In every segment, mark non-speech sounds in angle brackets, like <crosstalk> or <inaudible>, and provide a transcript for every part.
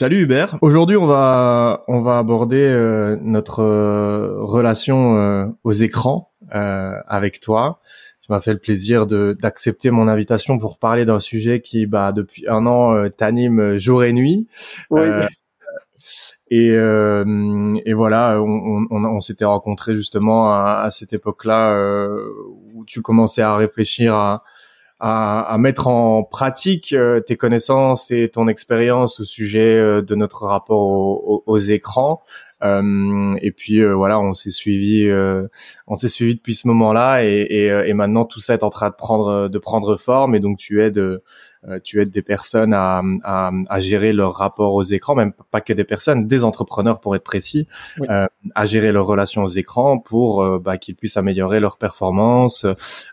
Salut Hubert. Aujourd'hui, on va on va aborder euh, notre euh, relation euh, aux écrans avec toi. Tu m'as fait le plaisir de d'accepter mon invitation pour parler d'un sujet qui, bah, depuis un an, t'anime jour et nuit. Oui. et, et voilà, on, on, on s'était rencontrés justement à, à cette époque-là où tu commençais à réfléchir à à, mettre en pratique euh, tes connaissances et ton expérience au sujet euh, de notre rapport aux, écrans. Euh, et puis voilà, on s'est suivi, on s'est suivi depuis ce moment-là, et, et, et, maintenant tout ça est en train de prendre de prendre forme. Et donc tu aides euh, tu aides des personnes à, à, à, gérer leur rapport aux écrans, même pas que des personnes, des entrepreneurs pour être précis, euh, à gérer leurs relations aux écrans pour euh, bah, qu'ils puissent améliorer leur performance,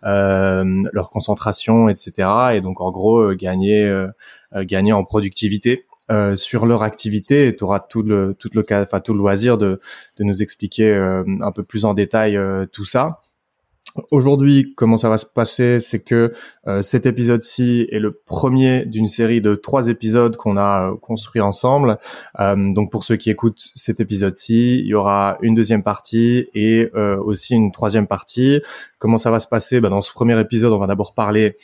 euh, leur concentration, etc. Et donc en gros gagner gagner en productivité. Euh, sur leur activité, tu auras tout le tout le enfin tout le loisir de de nous expliquer un peu plus en détail tout ça. Aujourd'hui, comment ça va se passer, c'est que euh, cet épisode-ci est le premier d'une série de trois épisodes qu'on a euh, construit ensemble. Euh, donc pour ceux qui écoutent cet épisode-ci, il y aura une deuxième partie et aussi une troisième partie. Comment ça va se passer? Ben, Dans ce premier épisode, on va d'abord parler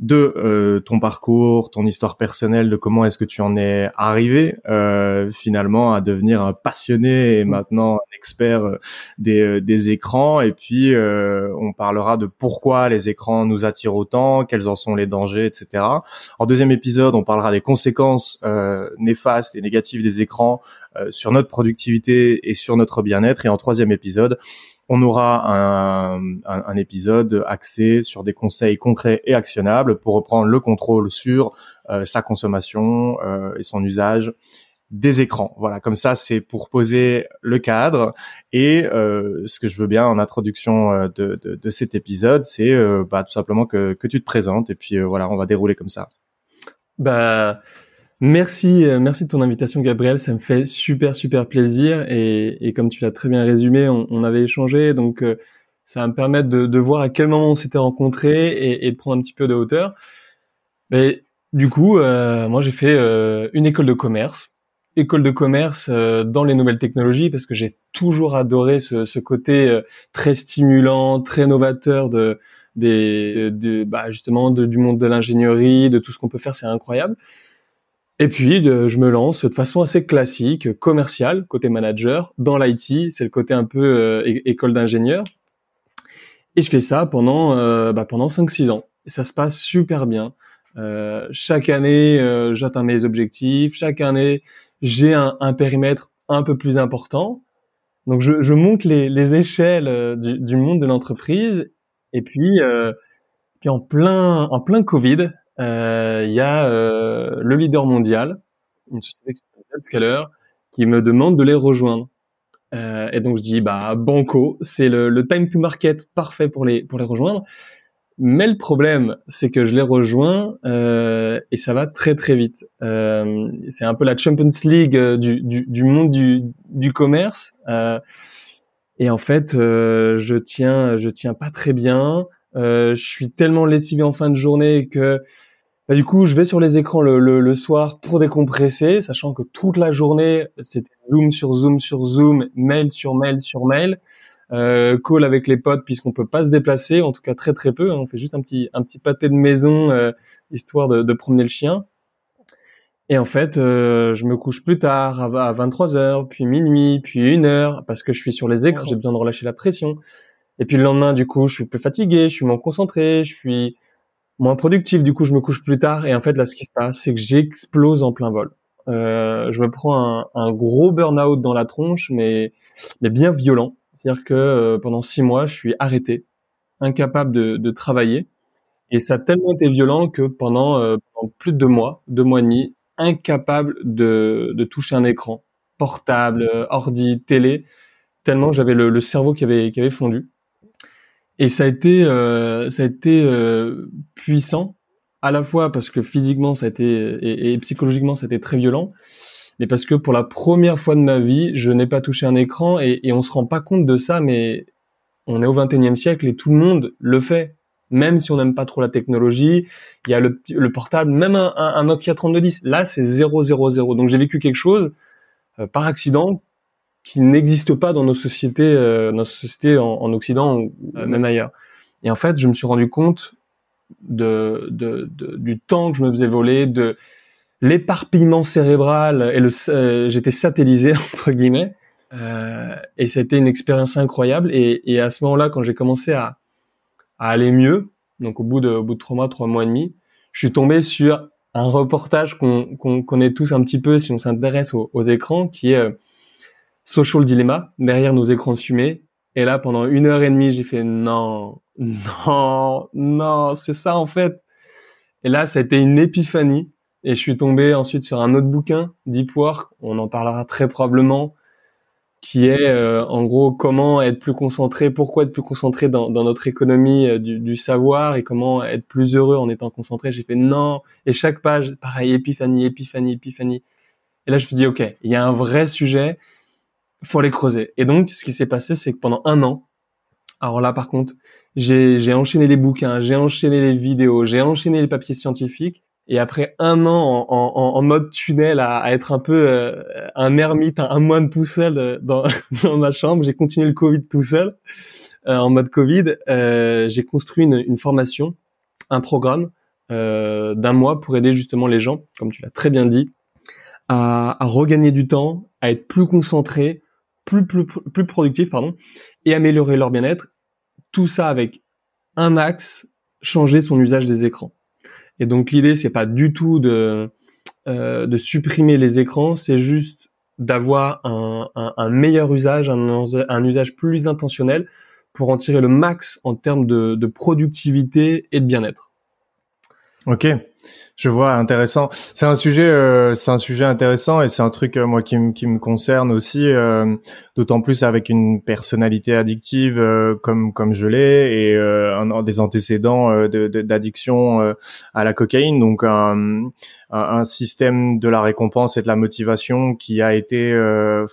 de euh, ton parcours, ton histoire personnelle, de comment est-ce que tu en es arrivé euh, finalement à devenir un passionné et mm. maintenant un expert euh, des, des écrans. Et puis on parlera de pourquoi les écrans nous attirent autant, quels en sont les dangers, etc. En deuxième épisode, on parlera des conséquences néfastes et négatives des écrans sur notre productivité et sur notre bien-être. Et en troisième épisode, on aura un, un, épisode axé sur des conseils concrets et actionnables pour reprendre le contrôle sur euh, sa consommation euh, et son usage des écrans. Voilà, comme ça, c'est pour poser le cadre. Et euh, ce que je veux bien en introduction de, de, cet épisode, c'est bah, tout simplement que, que tu te présentes. Et puis voilà, on va dérouler comme ça. Bah, Merci, euh, merci de ton invitation, Gabriel. Ça me fait super, super plaisir. Et, et comme tu l'as très bien résumé, on, on avait échangé, donc euh, ça va me permettre de, de, voir à quel moment on s'était rencontrés et, et, de prendre un petit peu de hauteur. Mais du coup, euh, moi, j'ai fait une école de commerce, école de commerce dans les nouvelles technologies, parce que j'ai toujours adoré ce, ce côté très stimulant, très novateur de, des, de, bah, justement du monde de l'ingénierie, de tout ce qu'on peut faire. C'est incroyable. Et puis, euh, je me lance de façon assez classique, commerciale, côté manager. Dans l'IT, c'est le côté un peu euh, école d'ingénieur. Et je fais ça pendant euh, bah, pendant 5-6 ans. Et ça se passe super bien. chaque année, j'atteins mes objectifs. Chaque année, j'ai un, un, périmètre un peu plus important. Donc, je, je monte les, les échelles du, du, monde de l'entreprise. Et puis, puis en plein en plein Covid, euh, il y a euh, le leader mondial, une société Scaler, qui me demande de les rejoindre. Euh, et donc je dis bah banco, c'est le, le, time to market parfait pour les pour les rejoindre. Mais le problème, c'est que je les rejoins euh, et ça va très très vite. Euh, c'est un peu la Champions League du, du, du monde du, du commerce. Euh, et en fait, je tiens je tiens pas très bien. je suis tellement lessivé en fin de journée que bah, du coup, je vais sur les écrans le, le, soir pour décompresser, sachant que toute la journée, c'était Zoom sur Zoom sur Zoom, mail sur mail sur mail, euh, call avec les potes puisqu'on peut pas se déplacer, en tout cas très très peu. Hein. on fait juste un petit un petit pâté de maison euh, histoire de, de, promener le chien. Et en fait, euh, je me couche plus tard, à 23 heures, puis minuit, puis une heure, parce que je suis sur les écrans, j'ai besoin de relâcher la pression. Et puis le lendemain, du coup, je suis plus fatigué, je suis moins concentré, je suis moins productif. Du coup, je me couche plus tard. Et en fait, là, ce qui se passe, c'est que j'explose en plein vol. Euh, je me prends un, un gros burn-out dans la tronche, mais, mais bien violent. C'est-à-dire que euh, pendant six mois, je suis arrêté, incapable de, de, travailler. Et ça a tellement été violent que pendant, euh, plus de deux mois, deux mois et demi, incapable de, de toucher un écran, portable, ordi, télé, tellement j'avais le, le cerveau qui avait, qui avait fondu. Et ça a été, euh, ça a été euh, puissant, à la fois parce que physiquement ça a été et, psychologiquement c'était très violent, mais parce que pour la première fois de ma vie, je n'ai pas touché un écran et, et on se rend pas compte de ça, mais on est au 21e siècle et tout le monde le fait. Même si on n'aime pas trop la technologie, il y a le, le portable, même un, un, Nokia 3210. Là, c'est 000. Donc j'ai vécu quelque chose euh, par accident qui n'existe pas dans nos sociétés, euh, nos sociétés en, en Occident ou euh, même ailleurs. Et en fait, je me suis rendu compte de, de, de, du temps que je me faisais voler, de l'éparpillement cérébral et le, euh, j'étais satellisé <laughs> entre guillemets. Euh, et ça a été une expérience incroyable. Et, et à ce moment-là, quand j'ai commencé à, à, aller mieux, donc au bout de, au bout de trois mois, trois mois et demi, je suis tombé sur un reportage qu'on qu'on connaît tous un petit peu si on s'intéresse aux, aux, écrans, qui est euh, Social Dilemma, derrière nos écrans de fumée. Et là, pendant une heure et demie, j'ai fait non, non, non, c'est ça en fait. Et là, ça a été une épiphanie. Et je suis tombé ensuite sur un autre bouquin, Deep Work, on en parlera très probablement, qui est euh, en gros comment être plus concentré, pourquoi être plus concentré dans, notre économie euh, du, du, savoir et comment être plus heureux en étant concentré. J'ai fait non. Et chaque page, pareil, épiphanie, épiphanie, épiphanie. Et là, je me dit, OK, il y a un vrai sujet, faut aller creuser. Et donc, ce qui s'est passé, c'est que pendant un an, alors là, par contre, j'ai enchaîné les bouquins, j'ai enchaîné les vidéos, j'ai enchaîné les papiers scientifiques. Et après un an en, en, en mode tunnel à, à, être un peu euh, un ermite, un, moine tout seul euh, dans, <laughs> dans ma chambre, j'ai continué le Covid tout seul euh, en mode Covid. Euh, j'ai construit une, une, formation, un programme euh, d'un mois pour aider justement les gens, comme tu l'as très bien dit, à, à, regagner du temps, à être plus concentrés, plus plus plus productifs, pardon, et améliorer leur bien-être. Tout ça avec un axe, changer son usage des écrans. Et donc l'idée c'est pas du tout de euh, de supprimer les écrans, c'est juste d'avoir un, un, un, meilleur usage, un, un, usage plus intentionnel pour en tirer le max en termes de, de productivité et de bien-être. Ok, je vois, intéressant. C'est un sujet, euh, c'est un sujet intéressant et c'est un truc euh, moi qui, qui me concerne aussi, euh, d'autant plus avec une personnalité addictive euh, comme comme je l'ai et euh, un, des antécédents d'addiction à la cocaïne, donc un, un, système de la récompense et de la motivation qui a été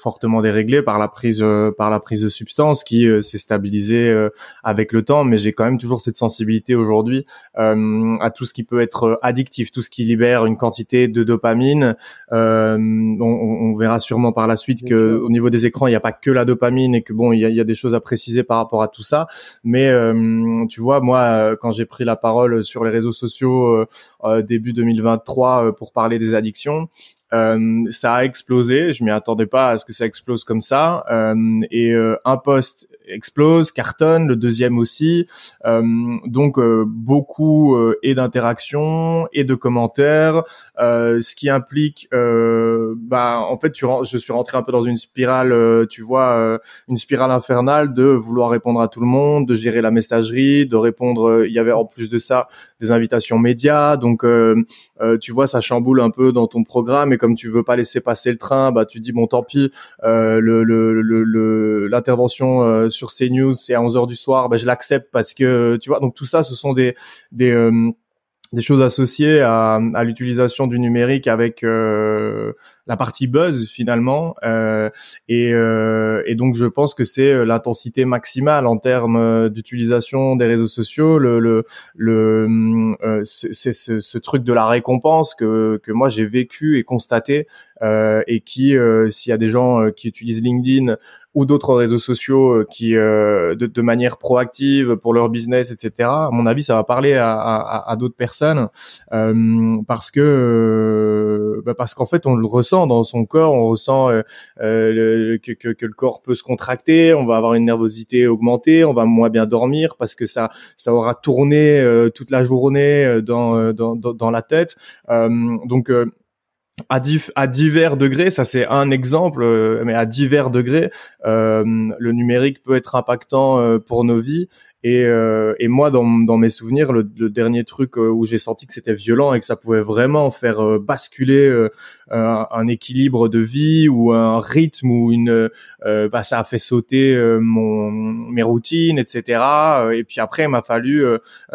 fortement déréglé par la prise par la prise de substances, qui s'est stabilisé avec le temps, mais j'ai quand même toujours cette sensibilité aujourd'hui à tout ce qui peut être addictif tout ce qui libère une quantité de dopamine. Euh, on, on, verra sûrement par la suite que au niveau des écrans, il n'y a pas que la dopamine et que bon, il y a, y a, des choses à préciser par rapport à tout ça. Mais euh, tu vois, moi, quand j'ai pris la parole sur les réseaux sociaux euh, euh début 2023 euh, pour parler des addictions, euh, ça a explosé. Je m'y attendais pas à ce que ça explose comme ça. Euh, et euh, un post explose, cartonne, le deuxième aussi. Euh, donc euh, beaucoup euh, et d'interactions et de commentaires, ce qui implique, bah en fait, tu, je suis rentré un peu dans une spirale, tu vois, une spirale infernale de vouloir répondre à tout le monde, de gérer la messagerie, de répondre. Il y avait en plus de ça des invitations médias, donc tu vois, ça chamboule un peu dans ton programme et comme tu veux pas laisser passer le train, bah tu dis bon tant pis, le l'intervention le, le, sur CNews, c'est à 11 heures du soir, ben je l'accepte parce que tu vois. Donc tout ça, ce sont des des euh, choses associées à, à l'utilisation du numérique avec euh, la partie buzz finalement euh, et, euh, et, donc je pense que c'est euh, l'intensité maximale en termes euh, d'utilisation des réseaux sociaux le le, le euh, c'est ce, truc de la récompense que que moi j'ai vécu et constaté et qui s'il y a des gens qui utilisent LinkedIn ou d'autres réseaux sociaux qui de, manière proactive pour leur business, etc. À mon avis, ça va parler à, d'autres personnes parce que bah parce qu'en fait, on le ressent dans son corps, on ressent euh, le, que, le corps peut se contracter, on va avoir une nervosité augmentée, on va moins bien dormir parce que ça ça aura tourné toute la journée dans dans, la tête. donc à, divers degrés, ça c'est un exemple, euh, mais à divers degrés, euh, le numérique peut être impactant euh, pour nos vies. Et, euh, et moi, dans, dans, mes souvenirs, le, le dernier truc où j'ai senti que c'était violent et que ça pouvait vraiment faire basculer un équilibre de vie ou un rythme ou une, bah, ça a fait sauter mon mes routines, etc. Et puis après, il m'a fallu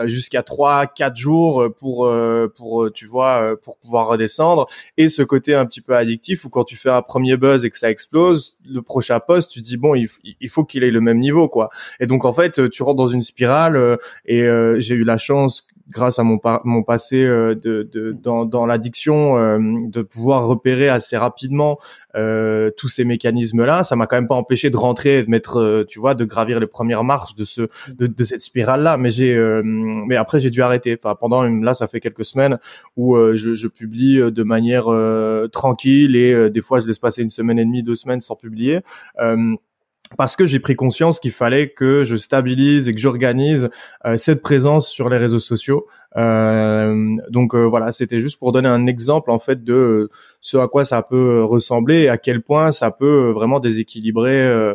jusqu'à trois, quatre jours pour pour tu vois pour pouvoir redescendre. Et ce côté un petit peu addictif où quand tu fais un premier buzz et que ça explose, le prochain poste, tu dis bon, il, il faut qu'il ait le même niveau, quoi. Et donc en fait, tu rentres dans une spirale. et j'ai eu la chance grâce à mon, mon passé euh, de, de, dans, dans l'addiction, euh, de pouvoir repérer assez rapidement euh, tous ces mécanismes-là. Ça m'a quand même pas empêché de rentrer, de mettre, euh, tu vois, de gravir les premières marches de ce, de, de cette spirale-là. Mais j'ai, mais après j'ai dû arrêter. Enfin, pendant une, là, ça fait quelques semaines où je, je, publie de manière tranquille et des fois je laisse passer une semaine et demie, deux semaines sans publier parce que j'ai pris conscience qu'il fallait que je stabilise et que j'organise euh, cette présence sur les réseaux sociaux. Euh, donc euh, voilà, c'était juste pour donner un exemple en fait de ce à quoi ça peut ressembler et à quel point ça peut vraiment déséquilibrer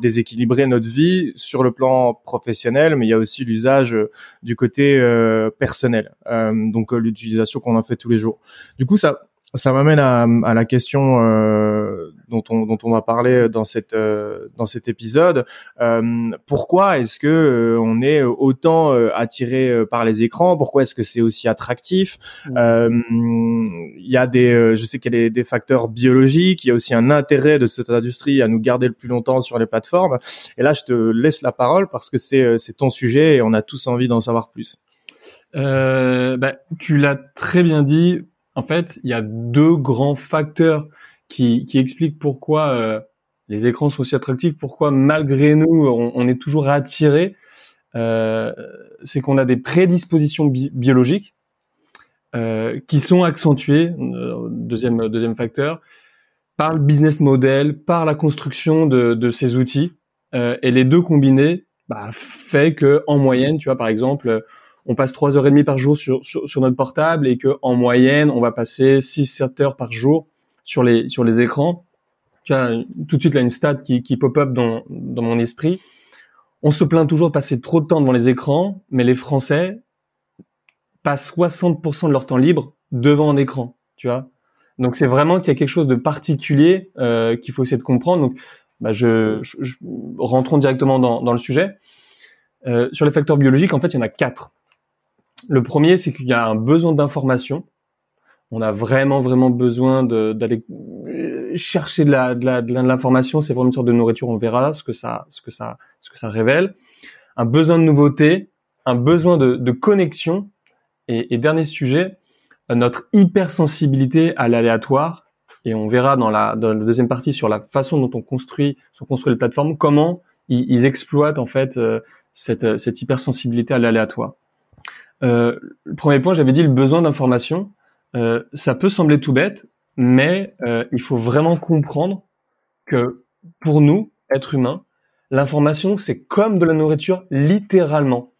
déséquilibrer notre vie sur le plan professionnel, mais il y a aussi l'usage du côté personnel. donc l'utilisation qu'on en fait tous les jours. Du coup ça ça m'amène à, à, la question euh, dont, on, dont on va parler dans cette euh, dans cet épisode. Euh, pourquoi est-ce que euh, on est autant euh, attiré par les écrans? Pourquoi est-ce que c'est aussi attractif? Il y a des, je sais qu'il y a des, des, facteurs biologiques. Il y a aussi un intérêt de cette industrie à nous garder le plus longtemps sur les plateformes. Et là, je te laisse la parole parce que c'est c'est ton sujet et on a tous envie d'en savoir plus. Bah, tu l'as très bien dit en fait, il y a deux grands facteurs qui, qui expliquent pourquoi euh, les écrans sont aussi attractifs, pourquoi malgré nous, on, est toujours attiré. Euh, c'est qu'on a des prédispositions biologiques euh, qui sont accentuées, euh, deuxième, deuxième facteur, par le business model, par la construction de, de ces outils. Euh, et les deux combinés bah, fait que en moyenne, tu vois, par exemple, on passe trois heures et demie par jour sur, sur, notre portable et que en moyenne, on va passer 6-7 heures par jour sur les, sur les écrans. Tu vois, tout de suite, là, une stat qui, qui pop-up dans, dans mon esprit. On se plaint toujours de passer trop de temps devant les écrans, mais les Français passent 60% de leur temps libre devant un écran, tu vois. Donc c'est vraiment qu'il y a quelque chose de particulier euh, qu'il faut essayer de comprendre. Donc, bah, je, je, rentrons directement dans, dans le sujet. Euh, sur les facteurs biologiques, en fait, il y en a quatre. Le premier, c'est qu'il y a un besoin d'information. On a vraiment, vraiment besoin d'aller chercher de la, de l'information. C'est vraiment une sorte de nourriture. On verra ce que ça, ce que ça, ce que ça révèle. Un besoin de nouveauté, un besoin de, connexion. Et, dernier sujet, notre hypersensibilité à l'aléatoire. Et on verra dans la, dans la deuxième partie sur la façon dont on construit, sont construit les plateformes, comment ils, exploitent en fait euh, cette, cette hypersensibilité à l'aléatoire. Euh, le premier point, j'avais dit le besoin d'information. Euh, ça peut sembler tout bête, mais euh, il faut vraiment comprendre que pour nous, êtres humains, l'information, c'est comme de la nourriture, littéralement.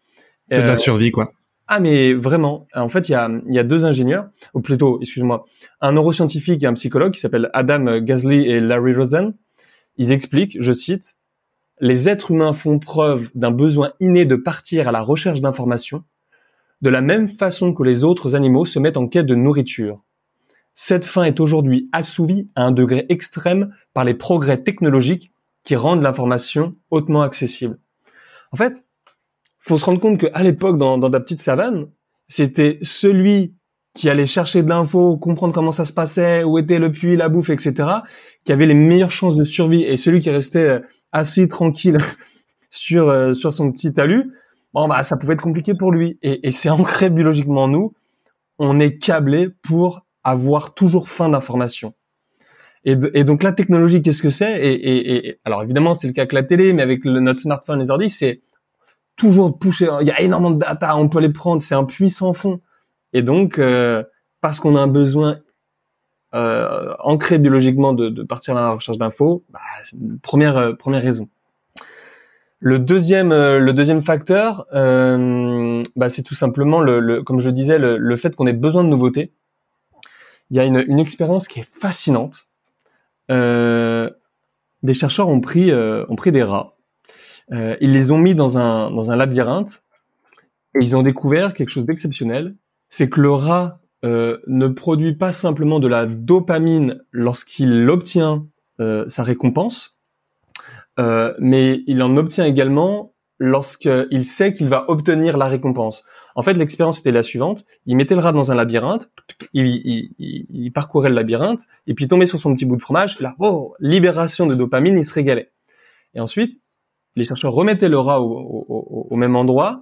C'est de la survie, quoi. Ah, mais vraiment. En fait, il y a, y a deux ingénieurs, ou plutôt, excuse-moi, un neuroscientifique et un psychologue qui s'appellent Adam Gasly et Larry Rosen. Ils expliquent, je cite, les êtres humains font preuve d'un besoin inné de partir à la recherche d'informations de la même façon que les autres animaux se mettent en quête de nourriture. Cette faim est aujourd'hui assouvie à un degré extrême par les progrès technologiques qui rendent l'information hautement accessible. En fait, faut se rendre compte qu'à l'époque, dans, dans la petite savane, c'était celui qui allait chercher de l'info, comprendre comment ça se passait, où était le puits, la bouffe, etc., qui avait les meilleures chances de survie. Et celui qui restait assis tranquille <laughs> sur, euh, sur son petit talus, bon bah ça pouvait être compliqué pour lui. Et, et c'est ancré biologiquement en nous. On est câblé pour avoir toujours faim d'informations. Et, et, donc la technologie, qu'est-ce que c'est? Et, et, alors évidemment c'est le cas avec la télé, mais avec le, notre smartphone, les ordi, c'est toujours pousser. Il y a énormément de data, on peut les prendre, c'est un puissant fond. Et donc euh, parce qu'on a un besoin euh, ancré biologiquement de, de, partir à la recherche d'infos, bah, première euh, première raison. Le deuxième, euh, le deuxième facteur, euh, bah, c'est tout simplement le, comme je disais, le, fait qu'on ait besoin de nouveautés. Il y a une, une expérience qui est fascinante. Euh, des chercheurs ont pris, ont pris des rats, ils les ont mis dans un dans un labyrinthe et ils ont découvert quelque chose d'exceptionnel, c'est que le rat ne produit pas simplement de la dopamine lorsqu'il obtient sa récompense, mais il en obtient également lorsqu'il sait qu'il va obtenir la récompense. En fait, l'expérience était la suivante. Il mettait le rat dans un labyrinthe, il, parcourait le labyrinthe, et puis il tombait sur son petit bout de fromage, là, oh, libération de dopamine, il se régalait. Et ensuite, les chercheurs remettaient le rat au, même endroit,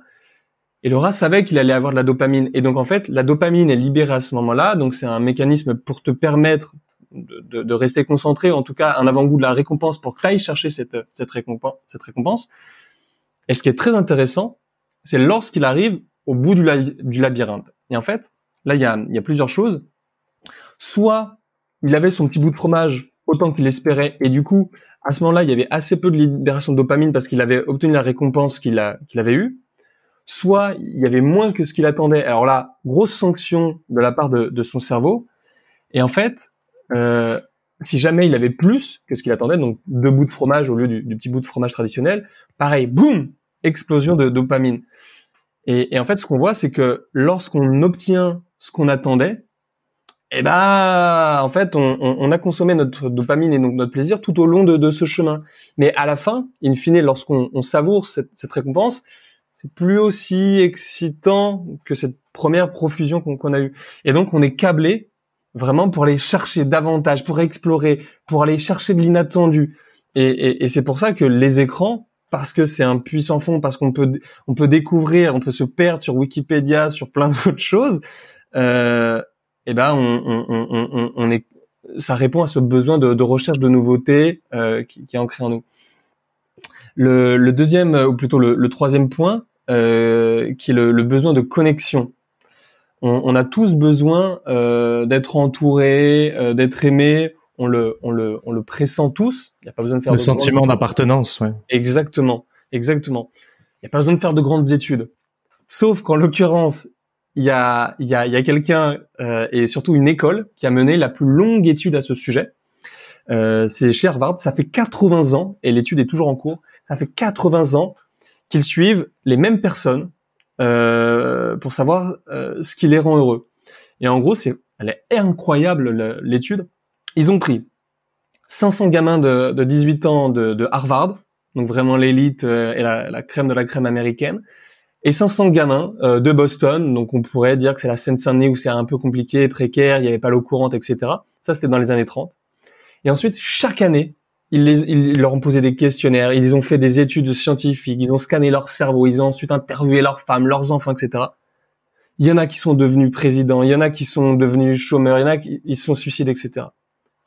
et le rat savait qu'il allait avoir de la dopamine. Et donc, en fait, la dopamine est libérée à ce moment-là, donc c'est un mécanisme pour te permettre de, rester concentré, en tout cas un avant-goût de la récompense pour que tu chercher cette, cette récompense. Et ce qui est très intéressant, c'est lorsqu'il arrive au bout du, labyrinthe. Et en fait, là, il y a, plusieurs choses. Soit il avait son petit bout de fromage autant qu'il espérait, et du coup, à ce moment-là, il y avait assez peu de libération de dopamine parce qu'il avait obtenu la récompense qu'il avait eue. Soit il y avait moins que ce qu'il attendait. Alors là, grosse sanction de la part de, son cerveau. Et en fait, euh, si jamais il avait plus que ce qu'il attendait, donc deux bouts de fromage au lieu du, petit bout de fromage traditionnel, pareil, boum, explosion de dopamine. Et, en fait, ce qu'on voit, c'est que lorsqu'on obtient ce qu'on attendait, eh ben, en fait, on, a consommé notre dopamine et donc notre plaisir tout au long de, ce chemin. Mais à la fin, in fine, lorsqu'on savoure cette récompense, c'est plus aussi excitant que cette première profusion qu'on a eue. Et donc, on est câblé vraiment pour aller chercher davantage, pour explorer, pour aller chercher de l'inattendu. Et, et, et c'est pour ça que les écrans, parce que c'est un puissant fond, parce qu'on peut on peut découvrir, on peut se perdre sur Wikipédia, sur plein <laughs> d'autres choses. Euh, et eh ben on, on, on, on, est, ça répond à ce besoin de, de recherche de nouveautés euh, qui, qui, est ancré en nous. Le, le deuxième, ou plutôt le, le troisième point, euh, qui est le, le, besoin de connexion. On, on a tous besoin euh, d'être entouré, euh, d'être aimé on le, on le, on le pressent tous. Il n'y a pas besoin de faire le sentiment d'appartenance. Ouais. Exactement, exactement. Il n'y a pas besoin de faire de grandes études. Sauf qu'en l'occurrence, il y a, il y a, il y a quelqu'un euh, et surtout une école qui a mené la plus longue étude à ce sujet. Euh, c'est chez Harvard. Ça fait 80 ans et l'étude est toujours en cours. Ça fait 80 ans qu'ils suivent les mêmes personnes euh, pour savoir euh, ce qui les rend heureux. Et en gros, c'est elle est incroyable l'étude ils ont pris 500 gamins de, de 18 ans de, de, Harvard, donc vraiment l'élite euh, et la, la, crème de la crème américaine, et 500 gamins euh, de Boston, donc on pourrait dire que c'est la Seine-Saint-Denis où c'est un peu compliqué, précaire, il n'y avait pas l'eau courante, etc. Ça, c'était dans les années 30. Et ensuite, chaque année, ils, les, ils, leur ont posé des questionnaires, ils ont fait des études scientifiques, ils ont scanné leur cerveau, ils ont ensuite interviewé leurs femmes, leurs enfants, etc. Il y en a qui sont devenus présidents, il y en a qui sont devenus chômeurs, il y en a qui ils sont suicidés, etc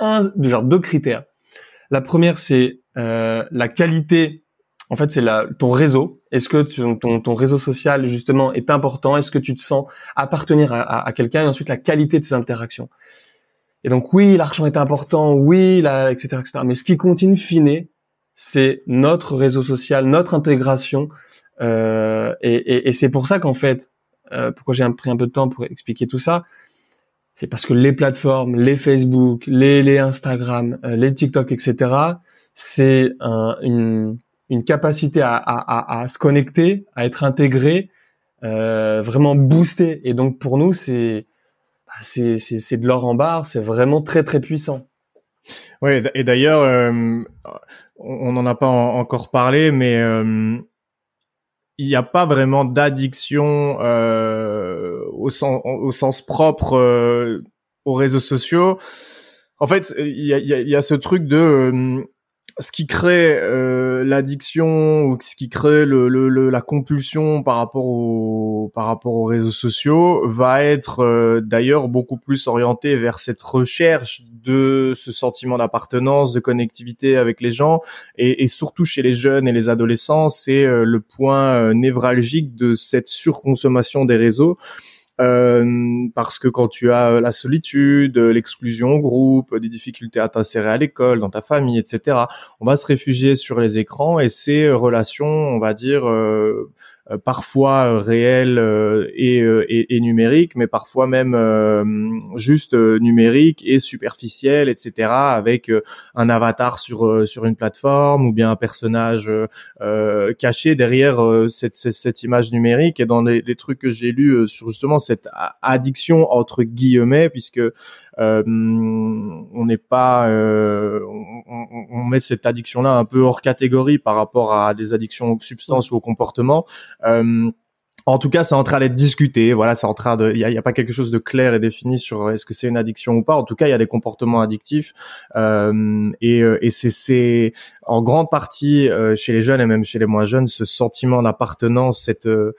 un, genre deux critères. La première, c'est euh, la qualité. En fait, c'est ton réseau. Est-ce que ton, ton, réseau social justement est important? Est-ce que tu te sens appartenir à, à, quelqu'un? Et ensuite, la qualité de ces interactions. Et donc, oui, l'argent est important. Oui, etc., etc. Mais ce qui continue fine, c'est notre réseau social, notre intégration. Euh, et, et, et c'est pour ça qu'en fait, pourquoi j'ai pris un peu de temps pour expliquer tout ça, c'est parce que les plateformes, les Facebook, les, Instagram, euh, les TikTok, etc., c'est une, une capacité à, à, à, se connecter, à être intégré, euh, vraiment boosté. Et donc pour nous, c'est bah, c'est c'est de l'or en barre, c'est vraiment très très puissant. Ouais, et d'ailleurs, euh, on n'en a pas encore parlé, mais euh, il n'y a pas vraiment d'addiction euh, au, sens, au sens propre euh, aux réseaux sociaux. En fait, il y a, y, a, y a, ce truc de euh, ce qui crée euh, l'addiction ou ce qui crée le, le, la compulsion par rapport par rapport aux réseaux sociaux va être euh, d'ailleurs beaucoup plus orienté vers cette recherche de ce sentiment d'appartenance, de connectivité avec les gens. Et, et, surtout chez les jeunes et les adolescents, c'est euh, le point névralgique de cette surconsommation des réseaux euh, parce que quand tu as la solitude, l'exclusion au groupe, des difficultés à t'insérer à l'école, dans ta famille, etc., on va se réfugier sur les écrans et ces relations, on va dire, euh, euh, parfois réel et, et, et, numérique, mais parfois même juste numérique et superficiel, etc. Avec un avatar sur sur une plateforme ou bien un personnage caché derrière cette, cette, image numérique. Et dans les, les trucs que j'ai lus sur justement cette addiction entre guillemets, puisque euh, on n'est pas, euh, on, on, met cette addiction-là un peu hors catégorie par rapport à des addictions aux substances ou aux comportements. Euh, en tout cas, c'est en train d'être discuté. Voilà, c'est en train de. Il y a, pas quelque chose de clair et défini sur est-ce que c'est une addiction ou pas. En tout cas, il y a des comportements addictifs euh, et, euh, et c'est en grande partie euh, chez les jeunes et même chez les moins jeunes ce sentiment d'appartenance, cette euh,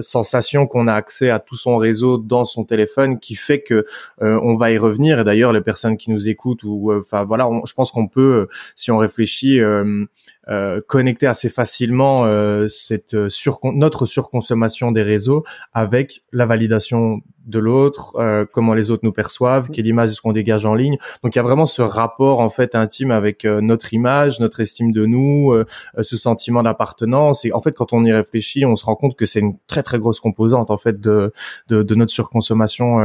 sensation qu'on a accès à tout son réseau dans son téléphone qui fait que on va y revenir. Et d'ailleurs, les personnes qui nous écoutent ou enfin voilà, je pense qu'on peut, si on réfléchit euh, connecter assez facilement euh, cette euh, sur notre surconsommation des réseaux avec la validation de l'autre, euh, comment les autres nous perçoivent, quelle image est-ce qu'on dégage en ligne. Donc il y a vraiment ce rapport en fait intime avec notre image, notre estime de nous, ce sentiment d'appartenance. Et en fait, quand on y réfléchit, on se rend compte que c'est une très très grosse composante en fait de de, de notre surconsommation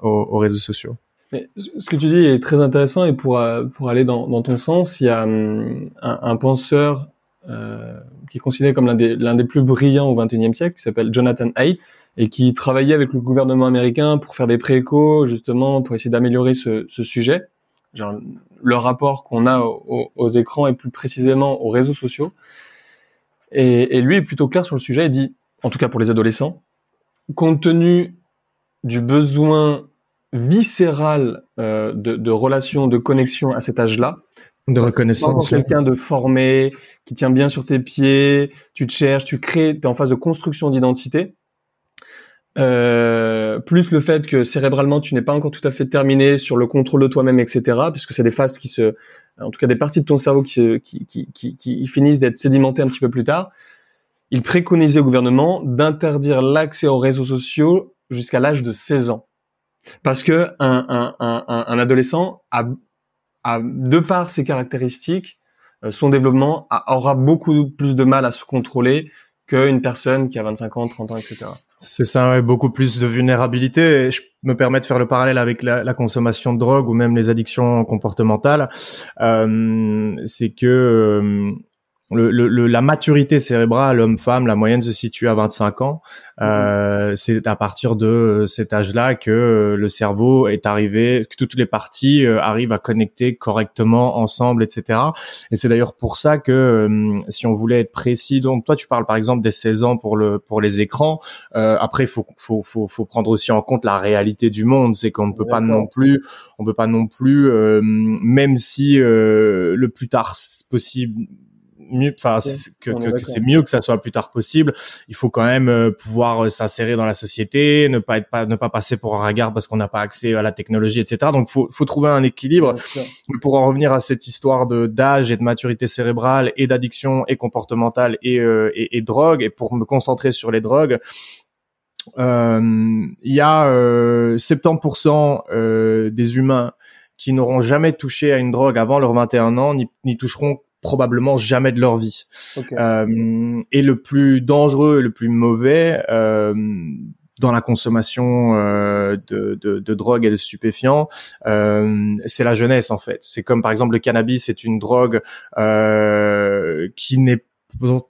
aux, aux réseaux sociaux ce que tu dis est très intéressant et pour, euh, pour aller dans, dans ton sens, il y a hum, un, penseur euh, qui est considéré comme l'un des, l'un des plus brillants au XXIe siècle, qui s'appelle Jonathan Haidt, et qui travaillait avec le gouvernement américain pour faire des préco justement, pour essayer d'améliorer ce, sujet. Genre, le rapport qu'on a aux écrans et plus précisément aux réseaux sociaux. Et, et lui est plutôt clair sur le sujet. Il dit, en tout cas pour les adolescents, compte tenu du besoin viscérale euh, de, de relation, de connexion à cet âge-là. De reconnaissance. Quelqu'un de formé, qui tient bien sur tes pieds, tu te cherches, tu crées, tu es en phase de construction d'identité. Euh, plus le fait que cérébralement tu n'es pas encore tout à fait terminé sur le contrôle de toi-même, etc. Puisque c'est des phases qui se, en tout cas des parties de ton cerveau qui, se, qui, qui, qui, qui finissent d'être sédimentées un petit peu plus tard. Il préconisait au gouvernement d'interdire l'accès aux réseaux sociaux jusqu'à l'âge de 16 ans. Parce que un, un, un, un adolescent a, a, de par ses caractéristiques, euh, son développement aura beaucoup plus de mal à se contrôler qu'une personne qui a 25 ans, 30 ans, etc. C'est ça, beaucoup plus de vulnérabilité. Je me permets de faire le parallèle avec la, la consommation de drogue ou même les addictions comportementales. Euh, c'est que euh, le, le, la maturité cérébrale homme-femme, la moyenne se situe à 25 ans. Mhm. Euh, c'est à partir de euh, cet âge-là que euh, le cerveau est arrivé, que toutes les parties euh, arrivent à connecter correctement ensemble, etc. Et c'est d'ailleurs pour ça que si on voulait être précis, donc toi tu parles par exemple des 16 ans pour le pour les écrans. Euh, après, faut, faut, faut, faut prendre aussi en compte la réalité du monde, c'est qu'on ne peut pas non plus, on peut pas non plus, même si le plus tard possible mieux, enfin que, que, c'est mieux que ça soit plus tard possible. Il faut quand même euh, pouvoir euh, s'insérer dans la société, ne pas être pas ne pas passer pour un regard parce qu'on n'a pas accès à la technologie, etc. Donc faut faut trouver un équilibre. Pour en revenir à cette histoire de d'âge et de maturité cérébrale et d'addiction et comportementale et, euh, et, et drogue et pour me concentrer sur les drogues. Il y a 70% des humains qui n'auront jamais touché à une drogue avant leurs 21 ans, n'y toucheront probablement jamais de leur vie. Euh, et le plus dangereux et le plus mauvais euh, dans la consommation euh, de, de, de, drogue et de stupéfiants, euh, c'est la jeunesse en fait. C'est comme par exemple le cannabis, c'est une drogue euh, qui n'est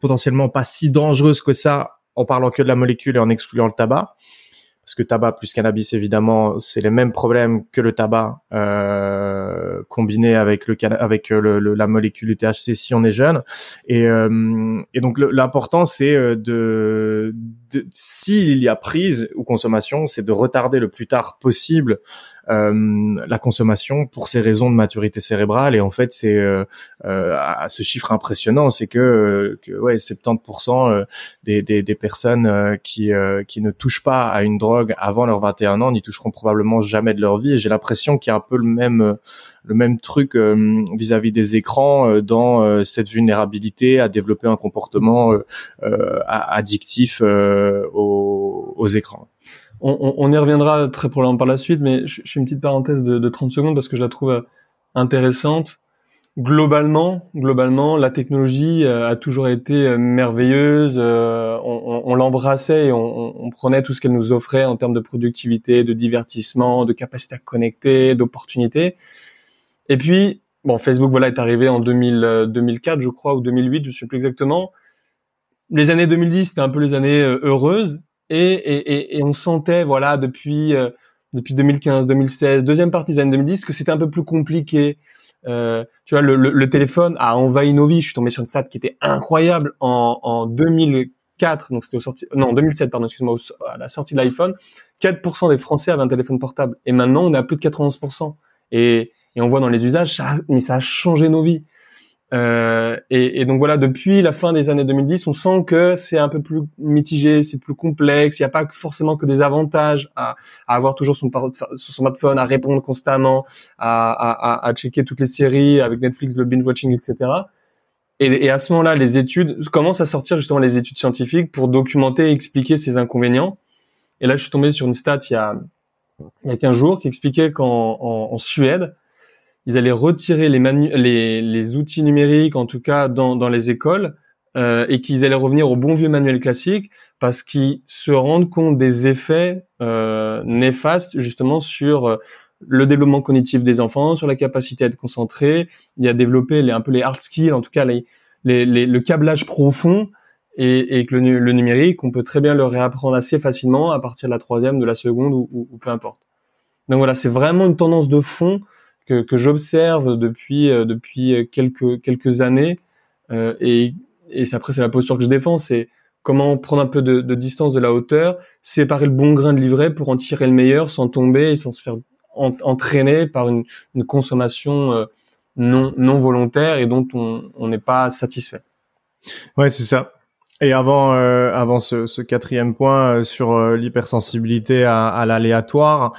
potentiellement pas si dangereuse que ça en parlant que de la molécule et en excluant le tabac parce que tabac plus cannabis évidemment c'est les mêmes problèmes que le tabac euh, combiné avec le avec euh, le, la molécule du THC si on est jeune. Et, euh, et donc l'important c'est euh, de, de s'il y a prise ou consommation c'est de retarder le plus tard possible la consommation pour ces raisons de maturité cérébrale. Et en fait, c'est euh, euh, à ce chiffre impressionnant, c'est que, que ouais, 70% des, des, des personnes qui, qui ne touchent pas à une drogue avant leurs 21 ans n'y toucheront probablement jamais de leur vie. J'ai l'impression qu'il y a un peu le même le même truc vis-à-vis des écrans dans cette vulnérabilité à développer un comportement addictif aux, aux écrans on, y reviendra très probablement par la suite, mais je, fais une petite parenthèse de, de, 30 secondes parce que je la trouve euh, intéressante. globalement, globalement, la technologie euh, a toujours été euh, merveilleuse. On, l'embrassait et on, prenait tout ce qu'elle nous offrait en termes de productivité, de divertissement, de capacité à connecter, d'opportunités. Et puis, bon, Facebook voilà est arrivé en 2000, 2004, je crois, ou 2008, je sais plus exactement. Les années 2010, c'était un peu les années heureuses, et, on sentait, voilà, depuis depuis 2015, 2016, deuxième partie des années 2010, que c'était un peu plus compliqué euh, tu vois, le, téléphone a envahi nos vies. Je suis tombé sur une stat qui était incroyable en, en 2004, donc c'était au sorti, non, 2007, pardon, excuse-moi, à la sortie de l'iPhone, 4% des Français avaient un téléphone portable. Et maintenant, on est à plus de 91%. Et, on voit dans les usages, mais ça a changé nos vies. Euh, et, et, donc voilà, depuis la fin des années 2010, on sent que c'est un peu plus mitigé, c'est plus complexe. Il n'y a pas forcément que des avantages à, à avoir toujours son, smartphone, à répondre constamment, à, à, à, checker toutes les séries avec Netflix, le binge watching, etc. Et, et à ce moment-là, les études commencent à sortir justement les études scientifiques pour documenter et expliquer ces inconvénients. Et là, je suis tombé sur une stat il y a il y a 15 jours qui expliquait qu'en en, en Suède, ils allaient retirer les, les, les, outils numériques, en tout cas dans, dans les écoles, euh, et qu'ils allaient revenir au bon vieux manuel classique parce qu'ils se rendent compte des effets euh, néfastes justement sur euh, le développement cognitif des enfants, sur la capacité à être concentré. Il y a les, un peu les hard skills, en tout cas les, les, les le câblage profond, et, et que le, le, numérique, on peut très bien le réapprendre assez facilement à partir de la troisième, de la seconde ou, ou peu importe. Donc voilà, c'est vraiment une tendance de fond que, que j'observe depuis euh, depuis quelques quelques années euh, et et après c'est la posture que je défends c'est comment prendre un peu de, de, distance de la hauteur séparer le bon grain de livret pour en tirer le meilleur sans tomber et sans se faire entraîner par une, une consommation euh, non non volontaire et dont on n'est pas satisfait. Ouais c'est ça et avant, euh, avant ce, ce, quatrième point euh, sur euh, l'hypersensibilité à, à l'aléatoire,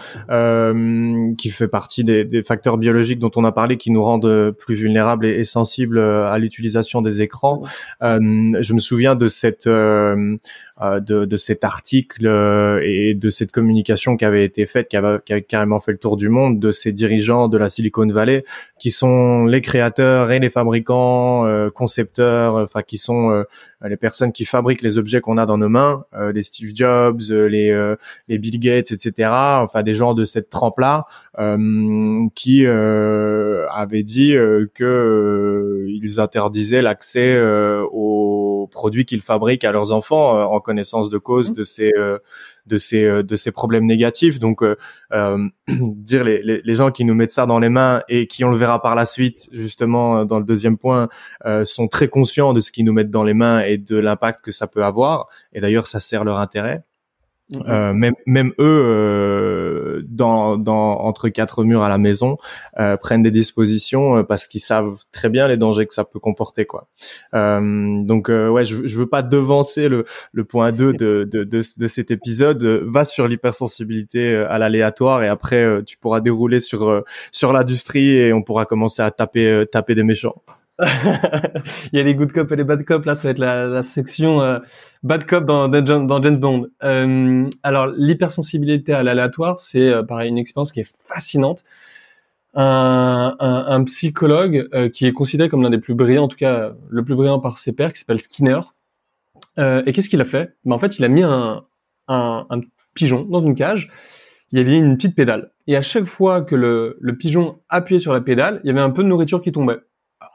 qui fait partie des, des, facteurs biologiques dont on a parlé, qui nous rendent plus vulnérables et, et sensibles à l'utilisation des écrans, je me souviens de cette euh, de, de, cet article euh, et de cette communication qui avait été faite, qui avait, qui avait, carrément fait le tour du monde, de ces dirigeants de la Silicon Valley, qui sont les créateurs et les fabricants, euh, concepteurs, enfin qui sont les personnes qui fabriquent les objets qu'on a dans nos mains, les Steve Jobs, les, les Bill Gates, etc. Enfin des gens de cette trempe-là qui avaient dit que ils interdisaient l'accès aux produits qu'ils fabriquent à leurs enfants en connaissance de cause mmh. de ces euh, de ces euh, de ces problèmes négatifs. Donc euh, <clears throat> dire les, les, gens qui nous mettent ça dans les mains et qui on le verra par la suite justement dans le deuxième point sont très conscients de ce qu'ils nous mettent dans les mains et de l'impact que ça peut avoir. Et d'ailleurs ça sert leur intérêt. Euh, même, même eux, euh, dans, dans, entre quatre murs à la maison, euh, prennent des dispositions parce qu'ils savent très bien les dangers que ça peut comporter, quoi. donc, ouais, je, je veux pas devancer le, le point 2 de, de, de, de cet épisode. Va sur l'hypersensibilité à l'aléatoire et après, tu pourras dérouler sur sur l'industrie et on pourra commencer à taper taper des méchants. <laughs> il y a les good cop et les bad cop. Là, ça va être la, section euh, bad cop dans, dans, James Bond. Euh, alors, l'hypersensibilité à l'aléatoire, c'est euh, pareil une expérience qui est fascinante. Un, psychologue qui est considéré comme l'un des plus brillants, en tout cas le plus brillant par ses pairs, qui s'appelle Skinner. et qu'est-ce qu'il a fait? Ben, En fait, il a mis un, pigeon dans une cage. Il y avait une petite pédale. Et à chaque fois que le pigeon appuyait sur la pédale, il y avait un peu de nourriture qui tombait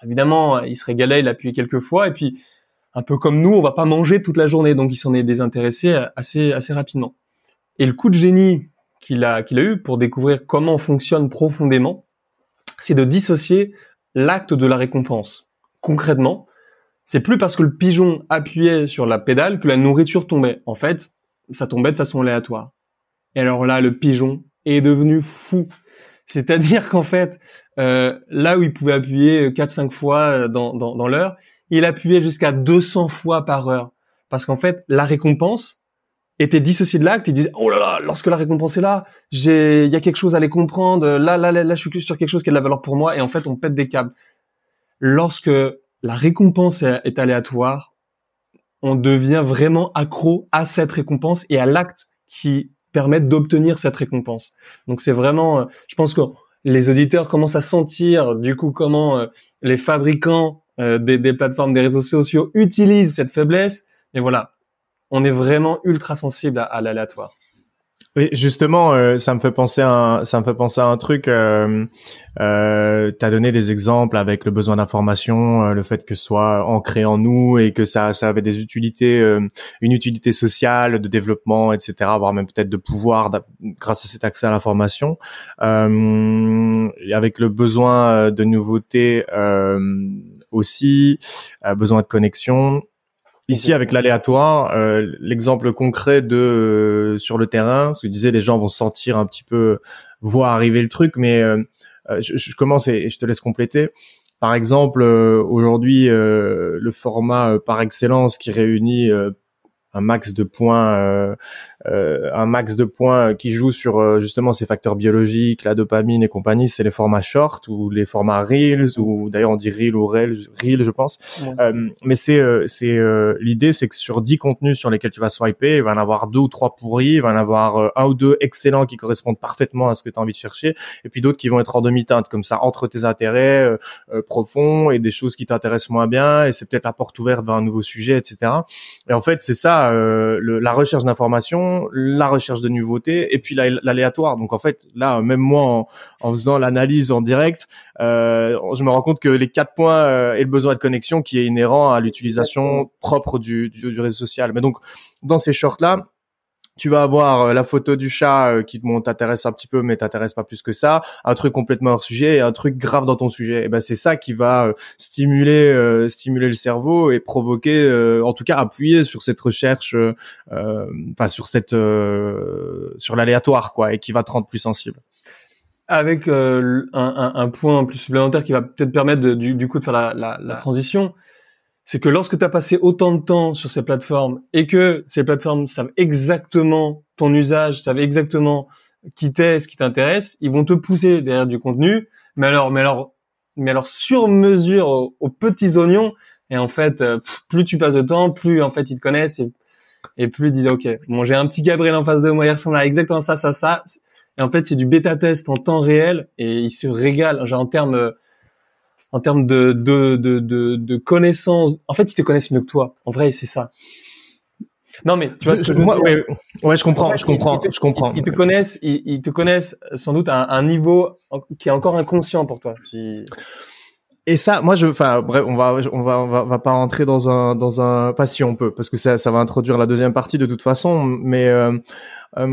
évidemment, il se régalait, il appuyait quelques fois, et puis un peu comme nous, on va pas manger toute la journée, donc il s'en est désintéressé assez assez rapidement. Et le coup de génie qu'il a qu'il a eu pour découvrir comment fonctionne profondément, c'est de dissocier l'acte de la récompense. Concrètement, c'est plus parce que le pigeon appuyait sur la pédale que la nourriture tombait. En fait, ça tombait de façon aléatoire. Et alors là, le pigeon est devenu fou. C'est-à-dire qu'en fait, euh, là où il pouvait appuyer 4-5 fois euh, dans, dans, dans l'heure, il appuyait jusqu'à 200 fois par heure. Parce qu'en fait, la récompense était dissociée de l'acte. Il disait, oh là là, lorsque la récompense est là, j'ai, il y a quelque chose à les comprendre. Là, là, là, là, je suis sur quelque chose qui a de la valeur pour moi. Et en fait, on pète des câbles. Lorsque la récompense est aléatoire, on devient vraiment accro à cette récompense et à l'acte qui permet d'obtenir cette récompense. Donc c'est vraiment, euh, je pense que les auditeurs commencent à sentir du coup comment euh, les fabricants euh, des, des, plateformes, des réseaux sociaux utilisent cette faiblesse. Mais voilà, on est vraiment ultra sensible à, à l'aléatoire. Oui, justement, euh, ça me fait penser à un, ça me fait penser à un truc. Euh, euh, tu as donné des exemples avec le besoin d'information, euh, le fait que ce soit ancré en nous et que ça, ça avait des utilités, une utilité sociale, de développement, etc., voire même peut-être de pouvoir grâce à cet accès à l'information. avec le besoin de nouveautés aussi, besoin de connexion. Ici, avec l'aléatoire, euh, l'exemple concret de euh, sur le terrain, parce que je disais, les gens vont sentir un petit peu, voir arriver le truc, mais euh, je, je, commence et, je te laisse compléter. Par exemple, aujourd'hui, le format par excellence qui réunit un max de points euh, un max de points qui joue sur euh, justement ces facteurs biologiques, la dopamine et compagnie, c'est les formats short ou les formats reels ou d'ailleurs on dit reel ou reel, reel je pense. Euh, mais c'est c'est l'idée, c'est que sur 10 contenus sur lesquels tu vas swiper, il va en avoir deux ou trois pourris, il va en avoir un ou deux excellents qui correspondent parfaitement à ce que tu as envie de chercher, et puis d'autres qui vont être en demi-teinte comme ça entre tes intérêts profonds et des choses qui t'intéressent moins bien, et c'est peut-être la porte ouverte vers un nouveau sujet, etc. Et en fait, c'est ça, le, la recherche la recherche de nouveautés et puis l'aléatoire. Donc en fait, là, même moi, en, faisant l'analyse en direct, euh, je me rends compte que les quatre points euh, et le besoin de connexion qui est inhérent à l'utilisation propre du, du, du réseau social. Mais donc dans ces shorts là, tu vas avoir euh, la photo du chat euh, qui bon, t'intéresse un petit peu mais t'intéresse pas plus que ça, un truc complètement hors sujet et un truc grave dans ton sujet. Et ben c'est ça qui va euh, stimuler stimuler le cerveau et provoquer en tout cas appuyer sur cette recherche enfin sur cette sur l'aléatoire quoi et qui va te rendre plus sensible avec un, un, un, point plus supplémentaire qui va peut-être permettre de, du, du, coup de faire la, la, la transition, c'est que lorsque tu as passé autant de temps sur ces plateformes et que ces plateformes savent exactement ton usage, savent exactement qui t'es, ce qui t'intéresse, ils vont te pousser derrière du contenu, mais alors, mais alors, mais alors sur mesure aux, petits oignons. Et en fait, euh, plus tu passes de temps, plus en fait ils te connaissent et, plus ils disent ok, bon j'ai un petit Gabriel en face de moi, il ressemble à exactement ça, ça, ça. Et en fait c'est du bêta test en temps réel et ils se régalent. Genre en termes en termes de, de, de, de, de connaissances. En fait, ils te connaissent mieux que toi. En vrai, c'est ça. Non, mais tu vois, je, moi, ouais, ouais, je comprends, je comprends, ils, je comprends. Ils te connaissent, ils, te connaissent sans doute à un, niveau qui est encore inconscient pour toi. Si... Et ça, moi, je, enfin, bref, on va, on va, on va, va pas rentrer dans un, dans un, pas si on peut, parce que ça, ça va introduire la deuxième partie de toute façon. Mais euh, euh,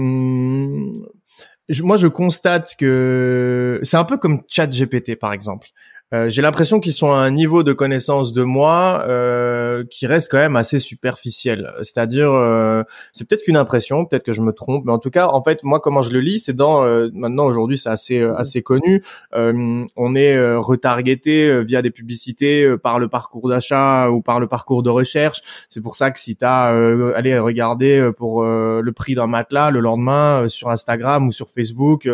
moi, je constate que c'est un peu comme ChatGPT, par exemple. Euh, j'ai l'impression qu'ils sont à un niveau de connaissance de moi euh, qui reste quand même assez superficiel. C'est-à-dire, euh, c'est peut-être qu'une impression, peut-être que je me trompe, mais en tout cas, en fait, moi, comment je le lis, c'est dans euh, maintenant aujourd'hui, c'est assez euh, assez connu. on est retargeté via des publicités par le parcours d'achat ou par le parcours de recherche. C'est pour ça que si tu as allez regarder pour le prix d'un matelas le lendemain sur Instagram ou sur Facebook,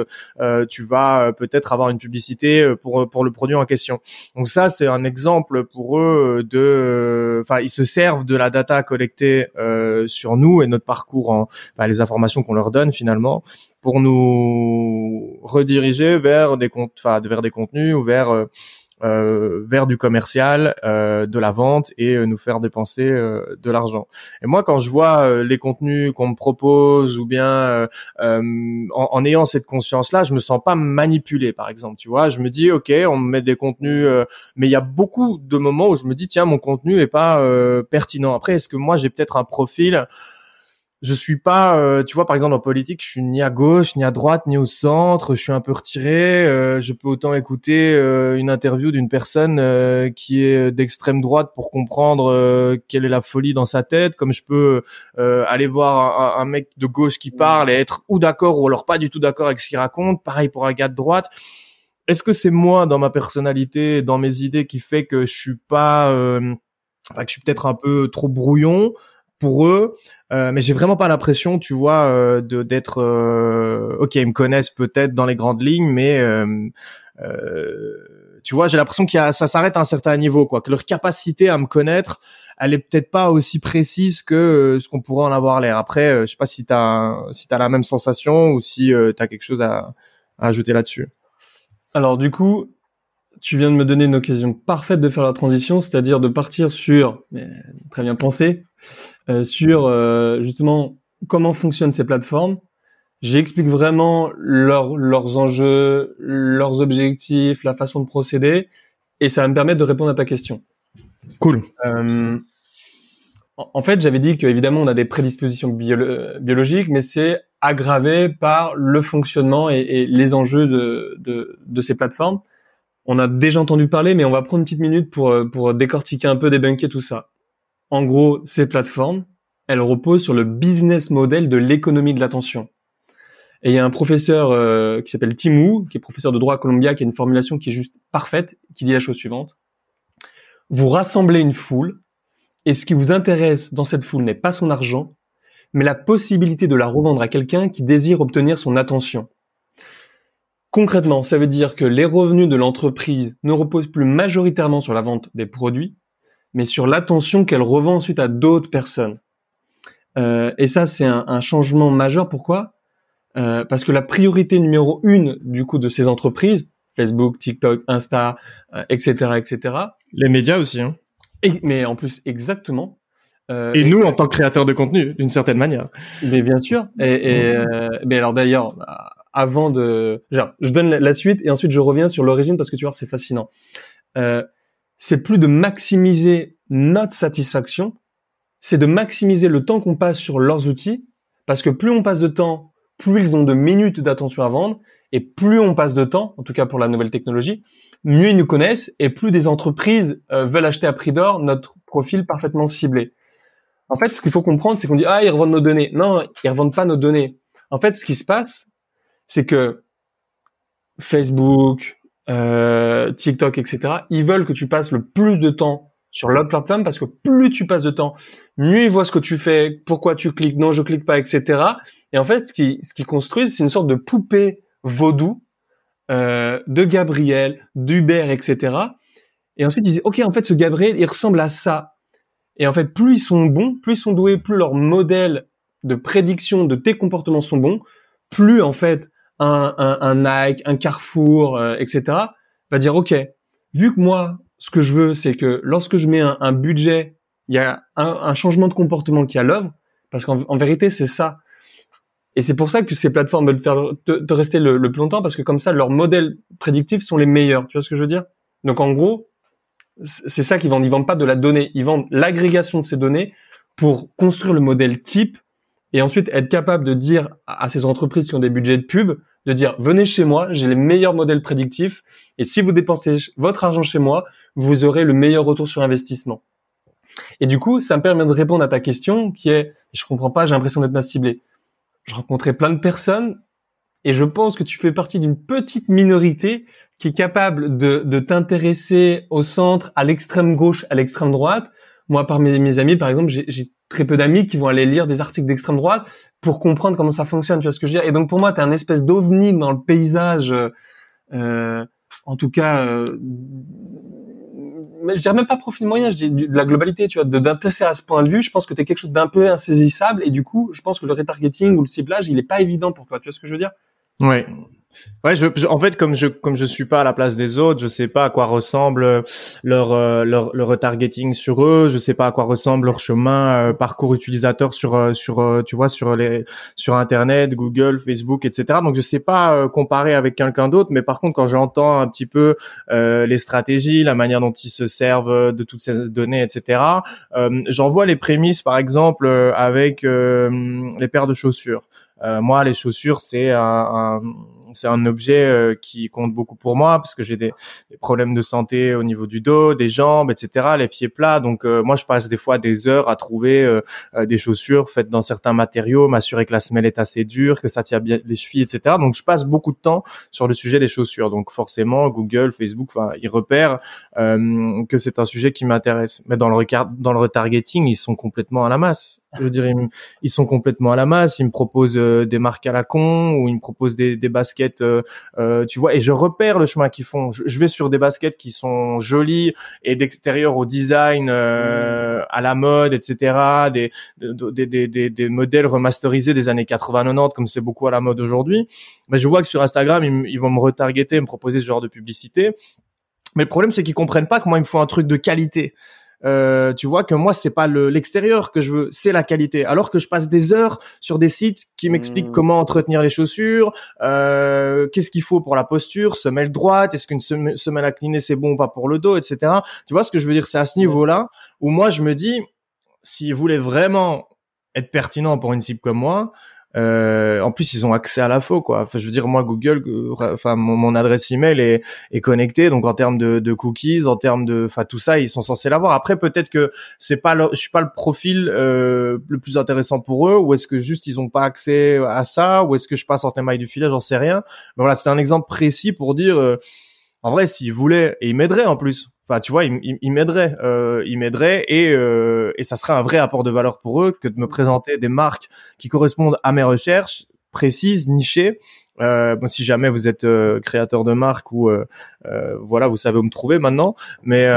tu vas peut-être avoir une publicité pour pour le produit en question donc ça, c'est un exemple pour eux de, enfin, ils se servent de la data collectée euh, sur nous et notre parcours, en, les informations qu'on leur donne finalement, pour nous rediriger vers des vers des contenus ou vers euh, euh, vers du commercial, euh, de la vente et euh, nous faire dépenser euh, de l'argent. Et moi, quand je vois les contenus qu'on me propose ou bien en, en, ayant cette conscience-là, je me sens pas manipulé, par exemple. Tu vois, je me dis, ok, on me met des contenus, mais il y a beaucoup de moments où je me dis, tiens, mon contenu est pas pertinent. Après, est-ce que moi j'ai peut-être un profil je suis pas, euh, tu vois, par exemple en politique, je suis ni à gauche, ni à droite, ni au centre. Je suis un peu retiré. Euh, je peux autant écouter euh, une interview d'une personne qui est d'extrême droite pour comprendre quelle est la folie dans sa tête, comme je peux aller voir un, un, mec de gauche qui parle et être ou d'accord ou alors pas du tout d'accord avec ce qu'il raconte. Pareil pour un gars de droite. Est-ce que c'est moi dans ma personnalité, dans mes idées, qui fait que je suis pas, enfin, que je suis peut-être un peu trop brouillon? Pour eux, euh, mais j'ai vraiment pas l'impression, tu vois, euh, de d'être euh, ok, ils me connaissent peut-être dans les grandes lignes, mais tu vois, j'ai l'impression qu'il y a, ça s'arrête à un certain niveau, quoi, que leur capacité à me connaître, elle est peut-être pas aussi précise que ce qu'on pourrait en avoir l'air. Après, je sais pas si t'as si t'as la même sensation ou si tu as quelque chose à, à ajouter là-dessus. Alors du coup, tu viens de me donner une occasion parfaite de faire la transition, c'est-à-dire de partir sur, très bien pensé, euh, sur euh, justement comment fonctionnent ces plateformes. J'explique vraiment leurs enjeux, leurs objectifs, la façon de procéder, et ça va me permettre de répondre à ta question. Cool. Euh, en fait, j'avais dit qu'évidemment, on a des prédispositions biologiques, mais c'est aggravé par le fonctionnement et, les enjeux de, de, de, ces plateformes. On a déjà entendu parler, mais on va prendre une petite minute pour, pour décortiquer un peu, débunker tout ça. En gros, ces plateformes, elles reposent sur le business model de l'économie de l'attention. Et il y a un professeur euh, qui s'appelle Timou, qui est professeur de droit à Columbia, qui a une formulation qui est juste parfaite, qui dit la chose suivante. Vous rassemblez une foule, et ce qui vous intéresse dans cette foule n'est pas son argent, mais la possibilité de la revendre à quelqu'un qui désire obtenir son attention. Concrètement, ça veut dire que les revenus de l'entreprise ne reposent plus majoritairement sur la vente des produits, mais sur l'attention qu'elle revend ensuite à d'autres personnes. Euh, et ça, c'est un, changement majeur. Pourquoi? Euh, Parce que la priorité numéro une du coup de ces entreprises, Facebook, TikTok, Insta, etc., euh, etc. Les médias aussi. Hein. mais en plus, exactement. Euh, et, nous, en tant que créateurs de contenu, d'une certaine manière. Mais bien sûr. Et, euh, mais alors d'ailleurs, avant de, genre, je donne la suite et ensuite je reviens sur l'origine parce que tu vois, c'est fascinant. C'est plus de maximiser notre satisfaction, c'est de maximiser le temps qu'on passe sur leurs outils, parce que plus on passe de temps, plus ils ont de minutes d'attention à vendre, et plus on passe de temps, en tout cas pour la nouvelle technologie, mieux ils nous connaissent, et plus des entreprises euh, veulent acheter à prix d'or notre profil parfaitement ciblé. En fait, ce qu'il faut comprendre, c'est qu'on dit ah ils revendent nos données. Non, ils revendent pas nos données. En fait, ce qui se passe, c'est que Facebook, euh, TikTok, etc. Ils veulent que tu passes le plus de temps sur leur plateforme parce que plus tu passes de temps, mieux ils voient ce que tu fais, pourquoi tu cliques, non je clique pas, etc. Et en fait, ce qui ce qui construisent, c'est une sorte de poupée vaudou euh, de Gabriel, d'Uber, etc. Et ensuite ils disent ok en fait ce Gabriel il ressemble à ça. Et en fait, plus ils sont bons, plus ils sont doués, plus leurs modèles de prédiction de tes comportements sont bons, plus en fait un, un, un Nike, un Carrefour, euh, etc. va dire ok, vu que moi ce que je veux c'est que lorsque je mets un, budget, il y a un, changement de comportement qui à l'œuvre, parce qu'en vérité c'est ça. Et c'est pour ça que ces plateformes veulent faire te, rester le, le, plus longtemps parce que comme ça leurs modèles prédictifs sont les meilleurs. Tu vois ce que je veux dire? Donc en gros, c'est ça qu'ils vendent. Ils vendent pas de la donnée, ils vendent l'agrégation de ces données pour construire le modèle type et ensuite être capable de dire à ces entreprises qui ont des budgets de pub, de dire venez chez moi, j'ai les meilleurs modèles prédictifs et si vous dépensez votre argent chez moi, vous aurez le meilleur retour sur investissement. Et du coup, ça me permet de répondre à ta question qui est, je comprends pas, j'ai l'impression d'être mal ciblé. Je rencontrais plein de personnes et je pense que tu fais partie d'une petite minorité qui est capable de, de t'intéresser au centre, à l'extrême gauche, à l'extrême droite. Moi, parmi mes amis, par exemple, j'ai très peu d'amis qui vont aller lire des articles d'extrême droite pour comprendre comment ça fonctionne. Tu vois ce que je veux dire? Et donc pour moi, tu es un espèce d'ovni dans le paysage. Euh, en tout cas, euh, mais je dirais même pas profil moyen, je dis de la globalité, tu vois, de d'intéresser à ce point de vue. Je pense que tu es quelque chose d'un peu insaisissable et du coup, je pense que le retargeting ou le ciblage, il est pas évident pour toi. Tu vois ce que je veux dire? Ouais. Ouais, je, en fait, comme je comme je suis pas à la place des autres, je sais pas à quoi ressemble euh, leur euh, leur, leur retargeting sur eux, je sais pas à quoi ressemble leur chemin euh, parcours utilisateur sur sur tu vois sur les sur internet, Google, Facebook, etc. Donc je sais pas comparer avec quelqu'un d'autre, mais par contre quand j'entends un petit peu les stratégies, la manière dont ils se servent de toutes ces données, etc. j'en vois les prémices par exemple avec les paires de chaussures. moi, les chaussures, c'est un, un c'est un objet euh, qui compte beaucoup pour moi parce que j'ai des, problèmes de santé au niveau du dos, des jambes, etc., les pieds plats. Donc euh, moi, je passe des fois des heures à trouver euh, des chaussures faites dans certains matériaux, m'assurer que la semelle est assez dure, que ça tient bien les chevilles, etc. Donc je passe beaucoup de temps sur le sujet des chaussures. Donc forcément, Google, Facebook, enfin, ils repèrent que c'est un sujet qui m'intéresse. Mais dans le dans le retargeting, ils sont complètement à la masse. Je veux dire, ils, sont complètement à la masse. Ils me proposent euh, des marques à la con ou ils me proposent des, des baskets, euh, euh, tu vois. Et je repère le chemin qu'ils font. Je, vais sur des baskets qui sont jolies et d'extérieur au design, à la mode, etc. Des des, des, des, des, modèles remasterisés des années 80-90 comme c'est beaucoup à la mode aujourd'hui. Mais je vois que sur Instagram, ils, ils vont me retargeter, me proposer ce genre de publicité Mais le problème, c'est qu'ils comprennent pas comment il me faut un truc de qualité. Euh, tu vois que moi c'est pas l'extérieur que je veux, c'est la qualité. Alors que je passe des heures sur des sites qui m'expliquent mmh. comment entretenir les chaussures, euh, qu'est-ce qu'il faut pour la posture, semelle droite, est-ce qu'une semelle inclinée c'est bon ou pas pour le dos, etc. Tu vois ce que je veux dire? C'est à ce niveau-là où moi je me dis, s'ils voulaient vraiment être pertinent pour une cible comme moi, euh, en plus, ils ont accès à la faux, quoi. Enfin, je veux dire, moi, Google, euh, enfin, mon, adresse email est, est connectée, donc en termes de, cookies, en termes de, enfin, tout ça, ils sont censés l'avoir. Après, peut-être que c'est pas, je suis pas le profil euh, le plus intéressant pour eux, ou est-ce que juste ils ont pas accès à ça, ou est-ce que je passe entre les mailles du filet, j'en sais rien. Mais voilà, c'est un exemple précis pour dire, euh, en vrai, s'ils voulaient, et ils m'aideraient en plus. Enfin, tu vois, il, il, m'aiderait, euh, il m'aiderait et euh, et ça serait un vrai apport de valeur pour eux que de me présenter des marques qui correspondent à mes recherches précises, nichées euh, bon, si jamais vous êtes euh, créateur de marque ou euh, euh, voilà, vous savez où me trouver maintenant. Mais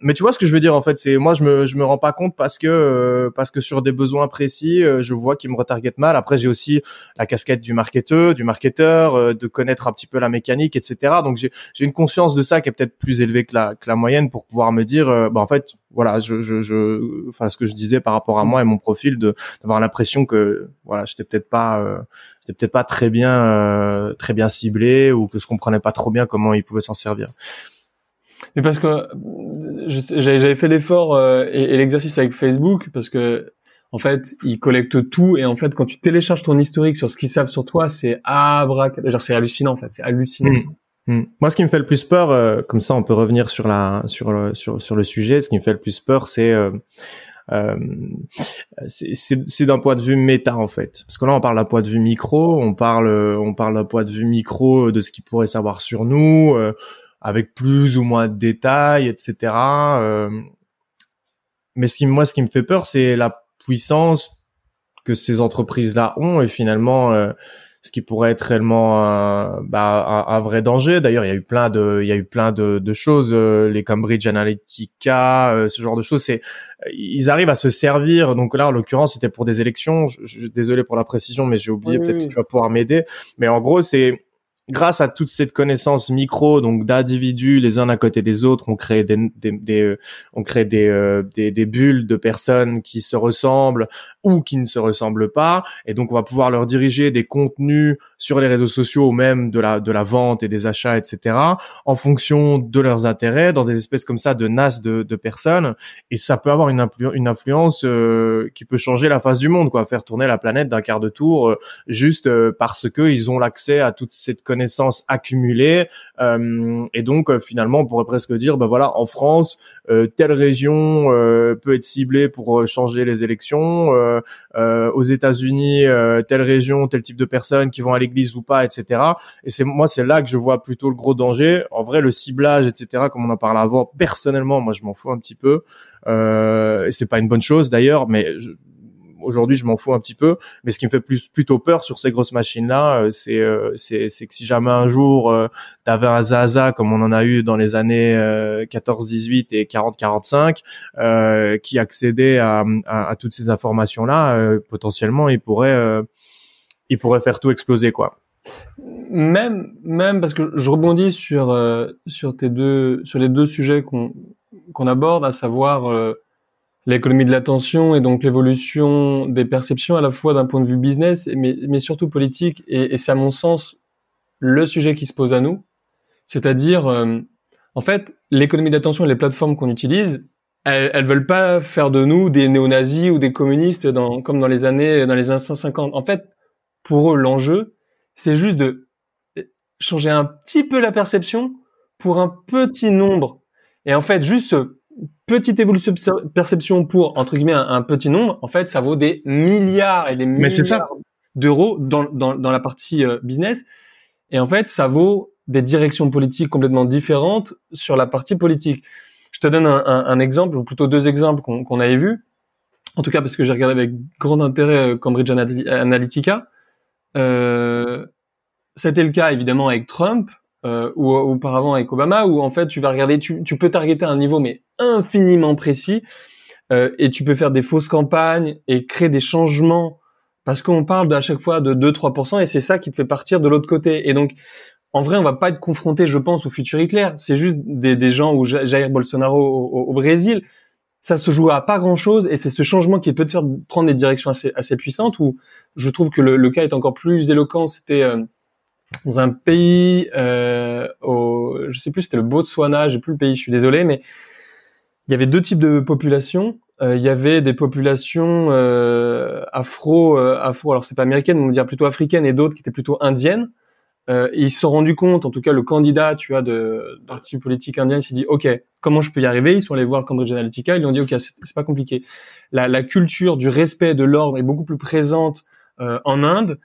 mais tu vois ce que je veux dire en fait, c'est moi je me je me rends pas compte parce que parce que sur des besoins précis, je vois qu'ils me retargetent mal. Après j'ai aussi la casquette du marketeur, du marketeur, de connaître un petit peu la mécanique, etc. Donc j'ai j'ai une conscience de ça qui est peut-être plus élevée que la que la moyenne pour pouvoir me dire, bah en fait voilà, je, je, je, enfin ce que je disais par rapport à moi et mon profil, de d'avoir l'impression que voilà, j'étais peut-être pas, j'étais peut-être pas très bien, euh, très bien ciblé ou que je comprenais pas trop bien comment ils pouvaient s'en servir. Mais parce que j'avais fait l'effort euh, et, et l'exercice avec Facebook parce que en fait, ils collectent tout et en fait, quand tu télécharges ton historique sur ce qu'ils savent sur toi, c'est abracadabra. c'est hallucinant en fait, c'est hallucinant. Mm. Hmm. Moi, ce qui me fait le plus peur, euh, comme ça, on peut revenir sur la sur le, sur sur le sujet. Ce qui me fait le plus peur, c'est euh, euh, c'est d'un point de vue méta en fait, parce que là, on parle d'un point de vue micro, on parle on parle d'un point de vue micro de ce qu'ils pourraient savoir sur nous, euh, avec plus ou moins de détails, etc. mais ce qui moi, ce qui me fait peur, c'est la puissance que ces entreprises-là ont et finalement ce qui pourrait être réellement un, bah, un, vrai danger. D'ailleurs, il y a eu plein de, il y a eu plein de, de choses, euh, les Cambridge Analytica, euh, ce genre de choses. C'est, ils arrivent à se servir. Donc là, en l'occurrence, c'était pour des élections. Je, je, désolé pour la précision, mais j'ai oublié. Peut-être que tu vas pouvoir m'aider. Mais en gros, c'est grâce à toute cette connaissance micro, donc d'individus les uns à côté des autres, on crée des, des, des euh, on crée des, euh, des, des bulles de personnes qui se ressemblent ou qui ne se ressemblent pas, et donc on va pouvoir leur diriger des contenus sur les réseaux sociaux même de la de la vente et des achats, etc. en fonction de leurs intérêts, dans des espèces comme ça de nasses de, de personnes, et ça peut avoir une, une influence euh, qui peut changer la face du monde, quoi, faire tourner la planète d'un quart de tour juste parce que ils ont l'accès à toute cette connaissances accumulées euh, et donc euh, finalement on pourrait presque dire ben voilà en France euh, telle région peut être ciblée pour changer les élections aux États-Unis telle région tel type de personnes qui vont à l'église ou pas etc et c'est moi c'est là que je vois plutôt le gros danger. En vrai le ciblage etc comme on en parlait avant personnellement moi je m'en fous un petit peu. Euh, c'est pas une bonne chose d'ailleurs mais je, aujourd'hui, je m'en fous un petit peu. Mais ce qui me fait plus plutôt peur sur ces grosses machines-là, euh, c'est euh, c'est c'est que si jamais un jour euh, tu avais un Zaza comme on en a eu dans les années 14-18 et 40-45, qui accédait à, à, toutes ces informations-là, potentiellement, il pourrait il pourrait faire tout exploser, quoi même même parce que je rebondis sur sur tes deux sur les deux sujets qu'on qu'on aborde à savoir l'économie de l'attention et donc l'évolution des perceptions à la fois d'un point de vue business mais, mais surtout politique et, c'est à mon sens le sujet qui se pose à nous. C'est-à-dire euh, en fait l'économie de l'attention et les plateformes qu'on utilise elles, elles veulent pas faire de nous des néo-nazis ou des communistes dans, comme dans les années dans les années 150 en fait pour eux l'enjeu c'est juste de changer un petit peu la perception pour un petit nombre. Et en fait juste petite évolution de perception pour entre guillemets un, petit nombre, en fait, ça vaut des milliards et des milliards d'euros dans, dans, dans la partie euh, business. Et en fait, ça vaut des directions politiques complètement différentes sur la partie politique. Je te donne un, un, exemple, ou plutôt deux exemples qu'on avait vus. En tout cas, parce que j'ai regardé avec grand intérêt euh, Cambridge Analytica. Euh, C'était le cas évidemment avec Trump euh, ou auparavant avec Obama, où en fait tu vas regarder, tu, tu peux targeter un niveau mais infiniment précis, euh, et tu peux faire des fausses campagnes et créer des changements parce qu'on parle à chaque fois de 2-3% et c'est ça qui te fait partir de l'autre côté. Et donc en vrai, on va pas être confronté, je pense, au futur Hitler. C'est juste des, des gens ou Jair Bolsonaro au, Brésil. Ça se joue à pas grand chose et c'est ce changement qui peut te faire prendre des directions assez, assez puissantes où je trouve que le, cas est encore plus éloquent. C'était euh, dans un pays, euh, au, je sais plus, c'était le Botswana, j'ai plus le pays, je suis désolé, mais il y avait deux types de populations. Euh, il y avait des populations euh, afro, euh, afro, alors c'est pas américaine, on va dire plutôt africaine, et d'autres qui étaient plutôt indiennes. Euh, ils se sont rendus compte, en tout cas le candidat, tu vois, de parti politique indien, s'est dit, ok, comment je peux y arriver? Ils sont allés voir Cambridge Analytica, ils lui ont dit, ok, c'est pas compliqué. La, la, culture du respect de l'ordre est beaucoup plus présente euh, en Inde.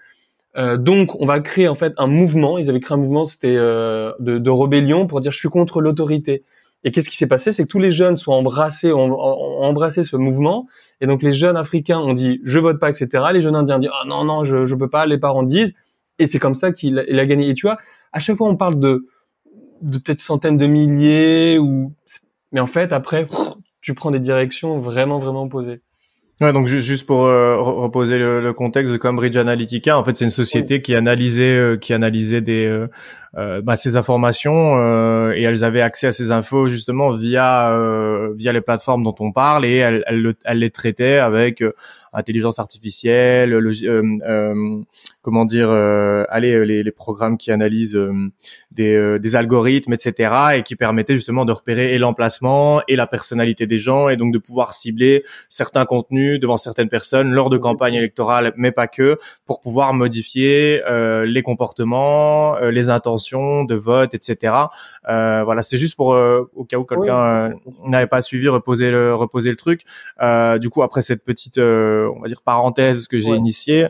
Euh, donc, on va créer en fait un mouvement. Ils avaient créé un mouvement, c'était de, de rébellion pour dire, je suis contre l'autorité. Et qu'est-ce qui s'est passé? C'est que tous les jeunes sont embrassés, ont, embrassé ce mouvement. Et donc les jeunes africains ont dit je vote pas, etc. Les jeunes indiens disent ah non non je je peux pas. Les parents disent et c'est comme ça qu'il a gagné. Et tu vois, à chaque fois on parle de de peut-être centaines de milliers ou mais en fait après tu prends des directions vraiment vraiment opposées. Ouais, donc juste pour euh, reposer le, contexte de Cambridge Analytica, en fait, c'est une société qui analysait euh, qui analysait des euh, euh, bah, ces informations euh, et elles avaient accès à ces infos justement via euh, via les plateformes dont on parle et elles, elles, les traitaient avec intelligence artificielle, le, comment dire, allez les, les, programmes qui analysent des, des algorithmes, etc. et qui permettaient justement de repérer et l'emplacement et la personnalité des gens et donc de pouvoir cibler certains contenus devant certaines personnes lors de campagnes électorales, mais pas que, pour pouvoir modifier les comportements, les intentions de vote, etc. Euh, voilà, c'est juste pour euh, au cas où quelqu'un euh, n'avait pas suivi, reposer le reposer le truc. du coup, après cette petite, on va dire parenthèse que j'ai initiée.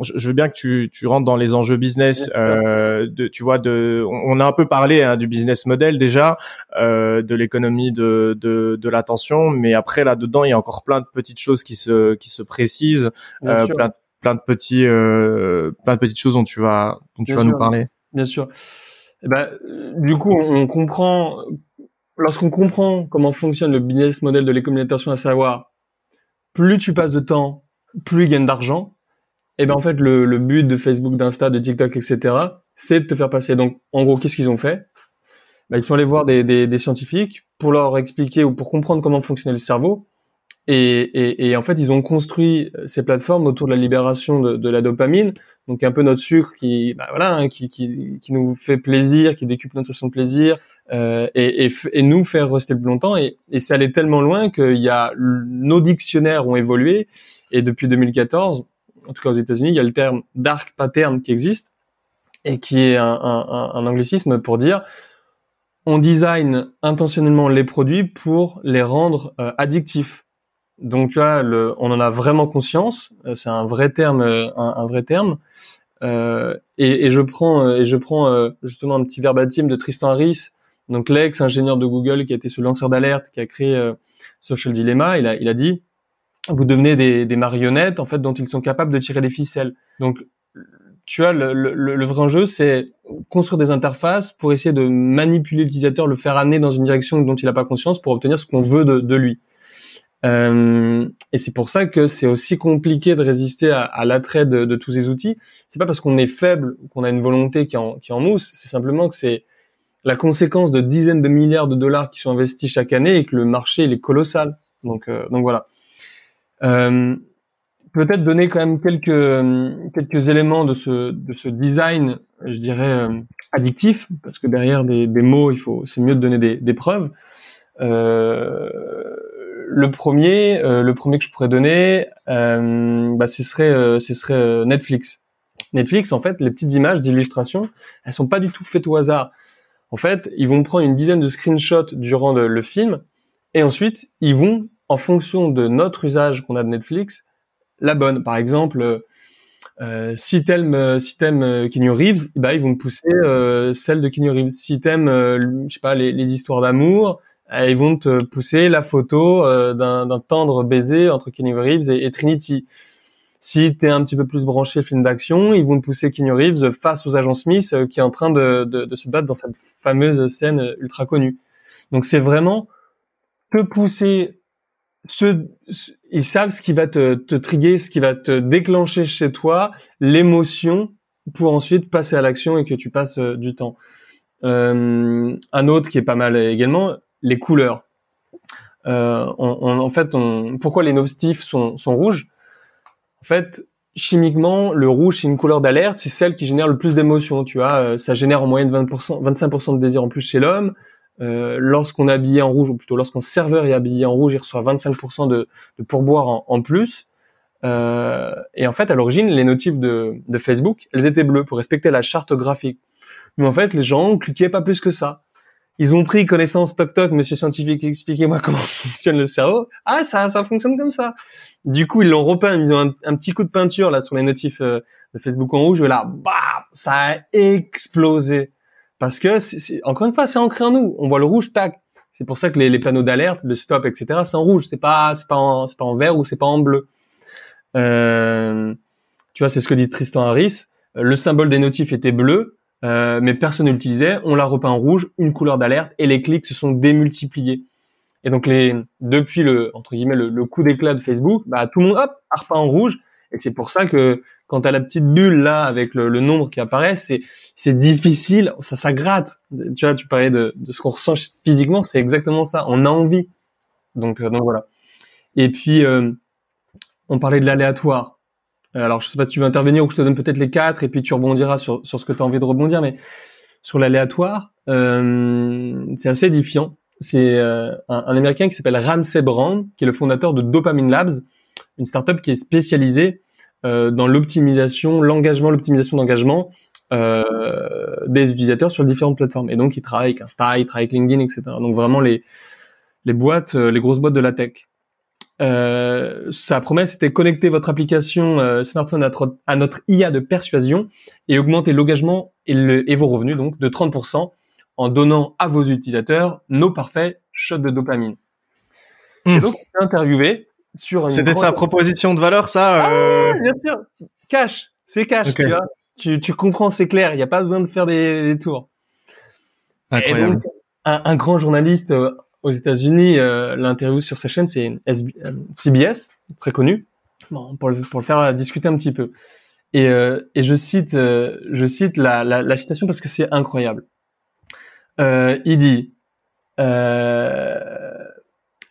Je, veux bien que tu, tu rentres dans les enjeux business. de, tu vois, de, on, a un peu parlé hein, du business model déjà, de l'économie de, de, de l'attention, mais après là dedans, il y a encore plein de petites choses qui se qui se précisent, plein plein de petits euh, plein de petites choses dont tu vas dont tu vas nous parler. Bien sûr. Eh ben, du coup, on comprend lorsqu'on comprend comment fonctionne le business model de l'écommunication, à savoir plus tu passes de temps, plus il gagne d'argent. Et eh ben en fait, le, le but de Facebook, d'Insta, de TikTok, etc., c'est de te faire passer. Donc, en gros, qu'est-ce qu'ils ont fait? Ben, Ils sont allés voir des, des, des scientifiques pour leur expliquer ou pour comprendre comment fonctionnait le cerveau et, et, et, en fait, ils ont construit ces plateformes autour de la libération de, de la dopamine, donc un peu notre sucre qui, bah voilà, hein, qui, qui, qui, nous fait plaisir, qui décuple notre sensation de plaisir, euh, et, et, nous faire rester plus longtemps. Et, et c'est allé tellement loin qu'il y a nos dictionnaires ont évolué, et depuis 2014, en tout cas aux États-Unis, il y a le terme dark pattern qui existe et qui est un, un, un anglicisme pour dire on design intentionnellement les produits pour les rendre euh, addictifs. Donc tu vois, le, on en a vraiment conscience. Euh, c'est un vrai terme, euh, un, vrai terme. Euh, et, et, je prends euh, et je prends justement un petit verbatim de Tristan Harris, donc l'ex ingénieur de Google qui a été ce lanceur d'alerte qui a créé Social Dilemma. Il a il a dit vous devenez des, des, marionnettes en fait dont ils sont capables de tirer des ficelles. Donc tu vois, le, le, le vrai enjeu, c'est construire des interfaces pour essayer de manipuler l'utilisateur, le faire amener dans une direction dont il n'a pas conscience pour obtenir ce qu'on veut de, de lui. Euh, et c'est pour ça que c'est aussi compliqué de résister à, l'attrait de, tous ces outils. C'est pas parce qu'on est faible qu'on a une volonté qui en, qui en mousse, c'est simplement que c'est la conséquence de dizaines de milliards de dollars qui sont investis chaque année et que le marché il est colossal. Donc, euh, donc voilà. Euh, Peut-être donner quand même quelques quelques éléments de ce de ce design, je dirais euh, addictif, parce que derrière des, des mots, il faut c'est mieux de donner des, des preuves. Euh, le premier, euh, le premier que je pourrais donner, euh, bah, ce serait, euh, ce serait Netflix. Netflix, en fait, les petites images d'illustration, elles sont pas du tout faites au hasard. En fait, ils vont prendre une dizaine de screenshots durant le, film, et ensuite, ils vont, en fonction de notre usage qu'on a de Netflix, la bonne. Par exemple, euh, si t'aimes si t'aimes Keanu Reeves, bah ils vont pousser celle de Keanu Reeves. Si t'aimes, je sais pas, les histoires d'amour, ils vont te pousser la photo euh, d'un tendre baiser entre Kenny Reeves et, Trinity. Si tu es un petit peu plus branché film d'action, ils vont te pousser Kenny Reeves face aux agents Smith euh, qui est en train de, de, de, se battre dans cette fameuse scène ultra connue. Donc c'est vraiment te pousser ce, ils savent ce qui va te, te triguer, ce qui va te déclencher chez toi l'émotion pour ensuite passer à l'action et que tu passes du temps. un autre qui est pas mal également, les couleurs. en fait, pourquoi les notifs sont, sont rouges? En fait, chimiquement, le rouge, c'est une couleur d'alerte, c'est celle qui génère le plus d'émotions, tu vois. Euh, ça génère en moyenne 20%, 25% de désir en plus chez l'homme. Euh, lorsqu'on est habillé en rouge, ou plutôt lorsqu'un serveur est habillé en rouge, il reçoit 25% de, de pourboire en, plus. Euh, et en fait, à l'origine, les notifs de, de Facebook, elles étaient bleues pour respecter la charte graphique. Mais en fait, les gens cliquaient pas plus que ça. Ils ont pris connaissance, toc toc, monsieur scientifique, expliquez-moi comment <laughs> fonctionne le cerveau. Ah, ça, ça fonctionne comme ça. Du coup, ils l'ont repeint, ils ont un, petit coup de peinture là sur les notifs euh, de Facebook en rouge, et là, bam, ça a explosé. Parce que, encore une fois, c'est ancré en nous. On voit le rouge, tac. C'est pour ça que les, panneaux d'alerte, le stop, etc., c'est en rouge. C'est pas, c'est pas en, c'est pas en vert ou c'est pas en bleu. Euh, tu vois, c'est ce que dit Tristan Harris. Le symbole des notifs était bleu, euh, mais personne ne l'utilisait. On l'a repeint en rouge, une couleur d'alerte, et les clics se sont démultipliés. Et donc les depuis le entre guillemets le, coup d'éclat de Facebook, bah tout le monde hop a repeint en rouge. Et c'est pour ça que quand t'as la petite bulle là avec le, nombre qui apparaît, c'est c'est difficile, ça ça gratte. Tu vois, tu parlais de, de ce qu'on ressent physiquement, c'est exactement ça. On a envie. Donc euh, donc voilà. Et puis euh, on parlait de l'aléatoire. Alors je sais pas si tu veux intervenir ou que je te donne peut-être les quatre et puis tu rebondiras sur sur ce que tu as envie de rebondir, mais sur l'aléatoire, euh, c'est assez édifiant c'est euh, un, américain qui s'appelle Ramsey Brown, qui est le fondateur de Dopamine Labs, une startup qui est spécialisée euh, dans l'optimisation, l'engagement, l'optimisation d'engagement euh, des utilisateurs sur différentes plateformes. Et donc, il travaille avec Insta, il travaille avec LinkedIn, etc. Donc vraiment les les boîtes, les grosses boîtes de la tech. Sa promesse était connecter votre application smartphone à, à, notre IA de persuasion et augmenter l'engagement et, et, vos revenus donc de 30% en donnant à vos utilisateurs nos parfaits shots de dopamine. Et hmm. donc, on interviewé sur C'était sa proposition de valeur, ça ah, euh... bien sûr. Cash, c'est cash, tu vois. Tu, tu comprends, c'est clair. Il n'y a pas besoin de faire des, des tours. Incroyable. Et donc, un, un, grand journaliste euh, aux États-Unis, euh, l'interview sur sa chaîne, c'est CBS, euh, très connu, bon, pour, le, faire discuter un petit peu. Et, euh, je cite, je cite la, citation parce que c'est incroyable euh, il dit, euh,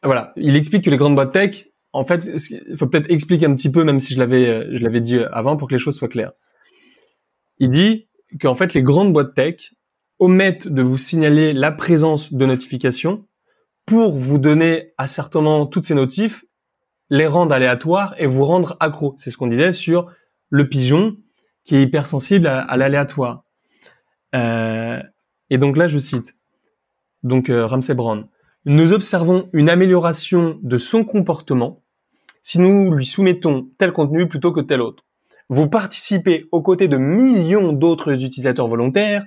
voilà, il explique que les grandes boîtes tech, en fait, il faut peut-être expliquer un petit peu, même si je l'avais, euh, je l'avais dit avant, pour que les choses soient claires. Il dit qu'en fait, les grandes boîtes tech omettent de vous signaler la présence de notifications pour vous donner à certains moments toutes ces notifs, les rendre aléatoires et vous rendre accro. C'est ce qu'on disait sur le pigeon qui est hypersensible à, l'aléatoire. Euh, et donc là, je cite donc euh, Ramsey Brown. Nous observons une amélioration de son comportement si nous lui soumettons tel contenu plutôt que tel autre. Vous participez aux côtés de millions d'autres utilisateurs volontaires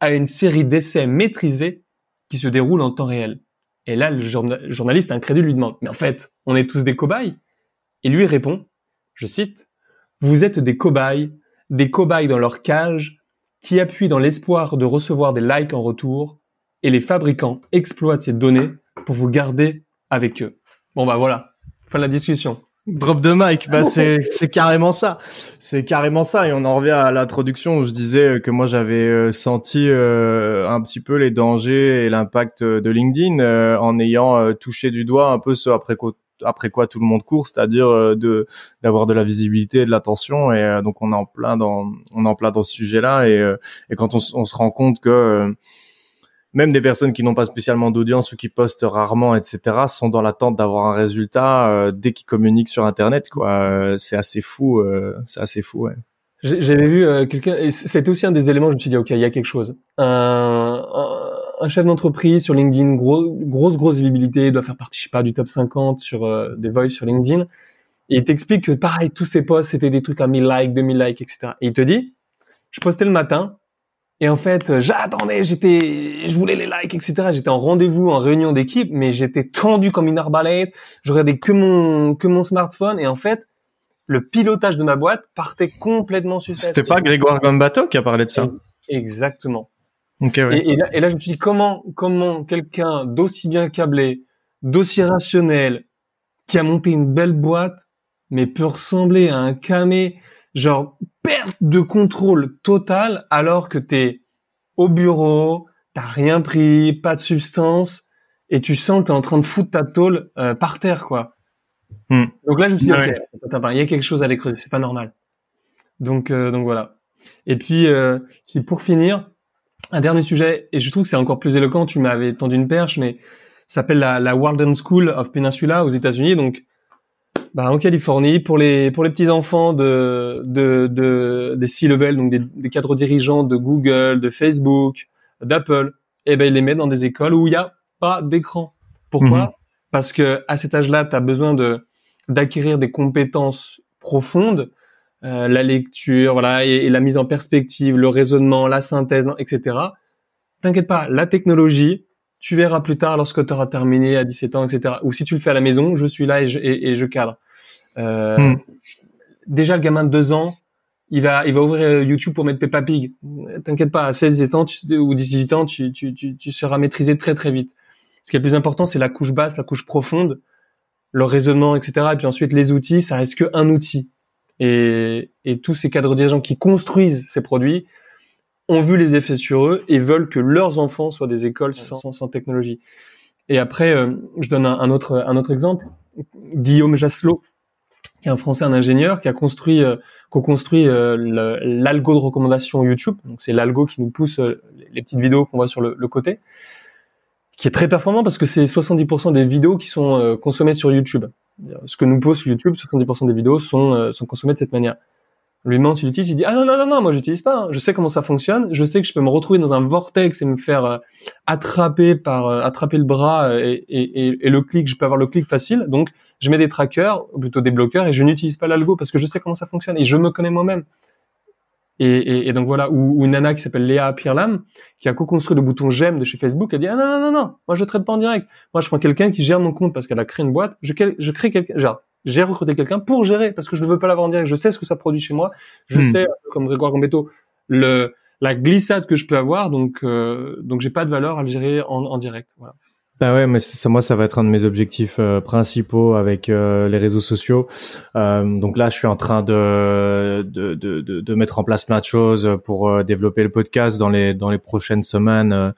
à une série d'essais maîtrisés qui se déroulent en temps réel. Et là, le journaliste incrédule lui demande, mais en fait, on est tous des cobayes? Et lui répond, je cite, Vous êtes des cobayes, des cobayes dans leur cage, qui appuient dans l'espoir de recevoir des likes en retour, et les fabricants exploitent ces données pour vous garder avec eux. Bon bah voilà, fin de la discussion. Drop de mic, bah <laughs> c'est c'est carrément ça, c'est carrément ça et on en revient à l'introduction où je disais que moi j'avais euh, senti euh, un petit peu les dangers et l'impact de LinkedIn euh, en ayant touché du doigt un peu ce après quoi après quoi tout le monde court, c'est-à-dire euh, de d'avoir de la visibilité et de l'attention. Et euh, donc on est en plein dans on est en plein dans ce sujet-là. Et, euh, et quand on, on, se rend compte que même des personnes qui n'ont pas spécialement d'audience ou qui postent rarement, etc., sont dans l'attente d'avoir un résultat dès qu'ils communiquent sur Internet. Quoi, c'est assez fou. c'est assez fou. Ouais. J'avais vu quelqu'un, et aussi un des éléments. Je me suis dit, ok, il y a quelque chose. un un chef d'entreprise sur LinkedIn, gros, grosse grosse visibilité, doit faire partie, je sais pas, du top 50 sur euh, des voices sur LinkedIn. Il t'explique que pareil, tous ses posts c'était des trucs à 1000 likes, 2000 likes, etc. Et il te dit, je postais le matin et en fait, j'attendais, j'étais, je voulais les likes, etc. J'étais en rendez-vous, en réunion d'équipe, mais j'étais tendu comme une arbalète. Je regardais que mon que mon smartphone et en fait, le pilotage de ma boîte partait complètement sur C'était pas Grégoire Gambato qui a parlé de ça. Exactement et, là, je me suis dit comment comment quelqu'un d'aussi bien câblé, d'aussi rationnel, qui a monté une belle boîte, mais peut ressembler à un camé genre perte de contrôle total alors que t'es au bureau, t'as rien pris, pas de substance, et tu sens que t'es en train de foutre ta tôle euh, par terre, quoi. Hmm. Donc là, je me suis dit, ok, il y a quelque chose à aller creuser, c'est pas normal. Donc, euh, donc voilà. Et puis, euh, puis pour finir, un dernier sujet, et je trouve que c'est encore plus éloquent, tu m'avais tendu une perche, mais ça s'appelle la, la Walden School of Peninsula aux États-Unis, donc bah, en Californie, pour les pour les petits enfants de de, de des C-level, donc des, des, cadres dirigeants de Google, de Facebook, d'Apple, et eh ben ils les mettent dans des écoles où il y a pas d'écran. Pourquoi mhm. Parce que à cet âge-là, tu as besoin de d'acquérir des compétences profondes, euh, la lecture, voilà, et, la mise en perspective, le raisonnement, la synthèse, etc. T'inquiète pas, la technologie, tu verras plus tard lorsque tu auras terminé à 17 ans, etc. Ou si tu le fais à la maison, je suis là et je, et, je cadre. Euh, hmm. Déjà, le gamin de 2 ans, il va, il va ouvrir euh, YouTube pour mettre Peppa Pig. T'inquiète pas, à 16 17 ans ou 18 ans, tu, tu, tu, tu seras maîtrisé très très vite. Ce qui est le plus important, c'est la couche basse, la couche profonde, le raisonnement, etc. Et puis ensuite, les outils, ça reste qu'un outil. Et, et tous ces cadres dirigeants qui construisent ces produits, ont vu les effets sur eux et veulent que leurs enfants soient des écoles sans, sans technologie. Et après, euh, je donne un, autre, un autre exemple. Guillaume Jasselot, qui est un Français, un ingénieur, qui a construit, euh, co-construit euh, l'algo de recommandation YouTube. Donc c'est l'algo qui nous pousse les petites vidéos qu'on voit sur le, le, côté, qui est très performant parce que c'est 70% des vidéos qui sont consommées sur YouTube. Ce que nous pose YouTube, 70% des vidéos sont, sont consommées de cette manière lui demande s'il utilise, il dit ah non non non non moi j'utilise pas, hein. je sais comment ça fonctionne, je sais que je peux me retrouver dans un vortex et me faire euh, attraper par euh, attraper le bras euh, et, et, et, le clic, je peux avoir le clic facile, donc je mets des trackers ou plutôt des bloqueurs et je n'utilise pas l'algo parce que je sais comment ça fonctionne et je me connais moi-même. Et, et, donc voilà, ou, une nana qui s'appelle Léa Pirlam, qui a co-construit le bouton j'aime de chez Facebook, elle dit ah non non non non, moi je traite pas en direct, moi je prends quelqu'un qui gère mon compte parce qu'elle a créé une boîte, je, je crée quelqu'un, genre j'ai recruté quelqu'un pour gérer parce que je ne veux pas l'avoir en direct. Je sais ce que ça produit chez moi. Je hmm. sais, comme Grégoire Gambetto, le la glissade que je peux avoir. Donc, euh, donc j'ai pas de valeur à le gérer en, en direct. Voilà. Bah ouais, mais ça, moi, ça va être un de mes objectifs euh, principaux avec euh, les réseaux sociaux. Euh, donc là, je suis en train de de, de, de, de mettre en place plein de choses pour euh, développer le podcast dans les dans les prochaines semaines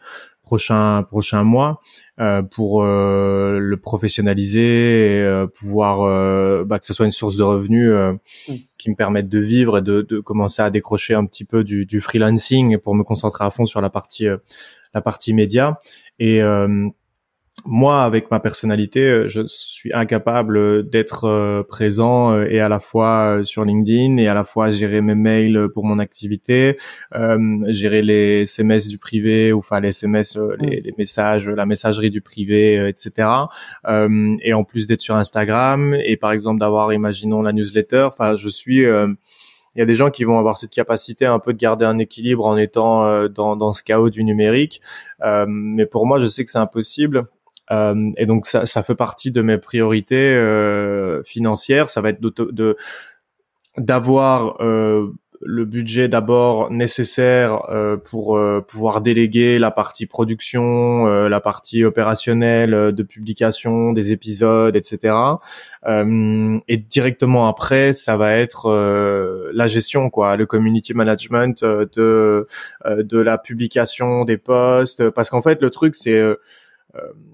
prochains prochains mois euh, pour euh, le professionnaliser et euh, pouvoir bah, que ce soit une source de revenus mm. qui me permette de vivre et de, de, commencer à décrocher un petit peu du, du freelancing pour me concentrer à fond sur la partie la partie média et moi, avec ma personnalité, euh, je suis incapable d'être euh, présent euh, et à la fois sur LinkedIn et à la fois gérer mes mails pour mon activité, gérer les SMS du privé ou enfin les SMS, les, les, messages, la messagerie du privé, etc. et en plus d'être sur Instagram et par exemple d'avoir, imaginons la newsletter. Enfin, je suis il y a des gens qui vont avoir cette capacité un peu de garder un équilibre en étant dans, dans ce chaos du numérique. mais pour moi, je sais que c'est impossible euh, et donc ça, ça fait partie de mes priorités euh, financières. Ça va être de d'avoir euh, le budget d'abord nécessaire euh, pour euh, pouvoir déléguer la partie production, la partie opérationnelle de publication des épisodes, etc. et directement après, ça va être la gestion, quoi, le community management de de la publication des posts, parce qu'en fait le truc c'est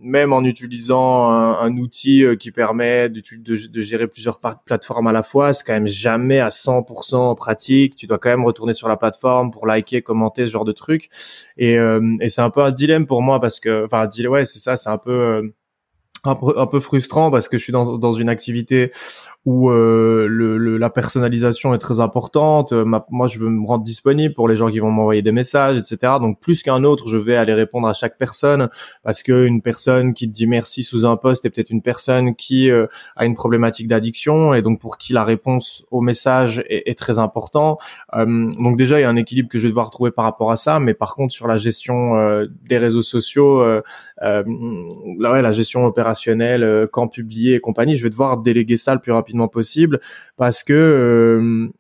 même en utilisant un, outil euh, qui permet de, de, gérer plusieurs plateformes à la fois, c'est quand même jamais à 100% pratique. Tu dois quand même retourner sur la plateforme pour liker, commenter ce genre de trucs. Et, euh, et c'est un peu un dilemme pour moi parce que, enfin, ouais, c'est ça, c'est un un peu, un peu frustrant parce que je suis dans, dans une activité où euh, le, la personnalisation est très importante. Euh, moi, je veux me rendre disponible pour les gens qui vont m'envoyer des messages, etc. Donc, plus qu'un autre, je vais aller répondre à chaque personne parce que une personne qui te dit merci sous un poste est peut-être une personne qui euh, a une problématique d'addiction et donc pour qui la réponse au message est, est très important. donc déjà, il y a un équilibre que je vais devoir trouver par rapport à ça, mais par contre sur la gestion des réseaux sociaux, là, ouais, la gestion opérationnelle, quand publier et compagnie, je vais devoir déléguer ça le plus rapidement possible parce que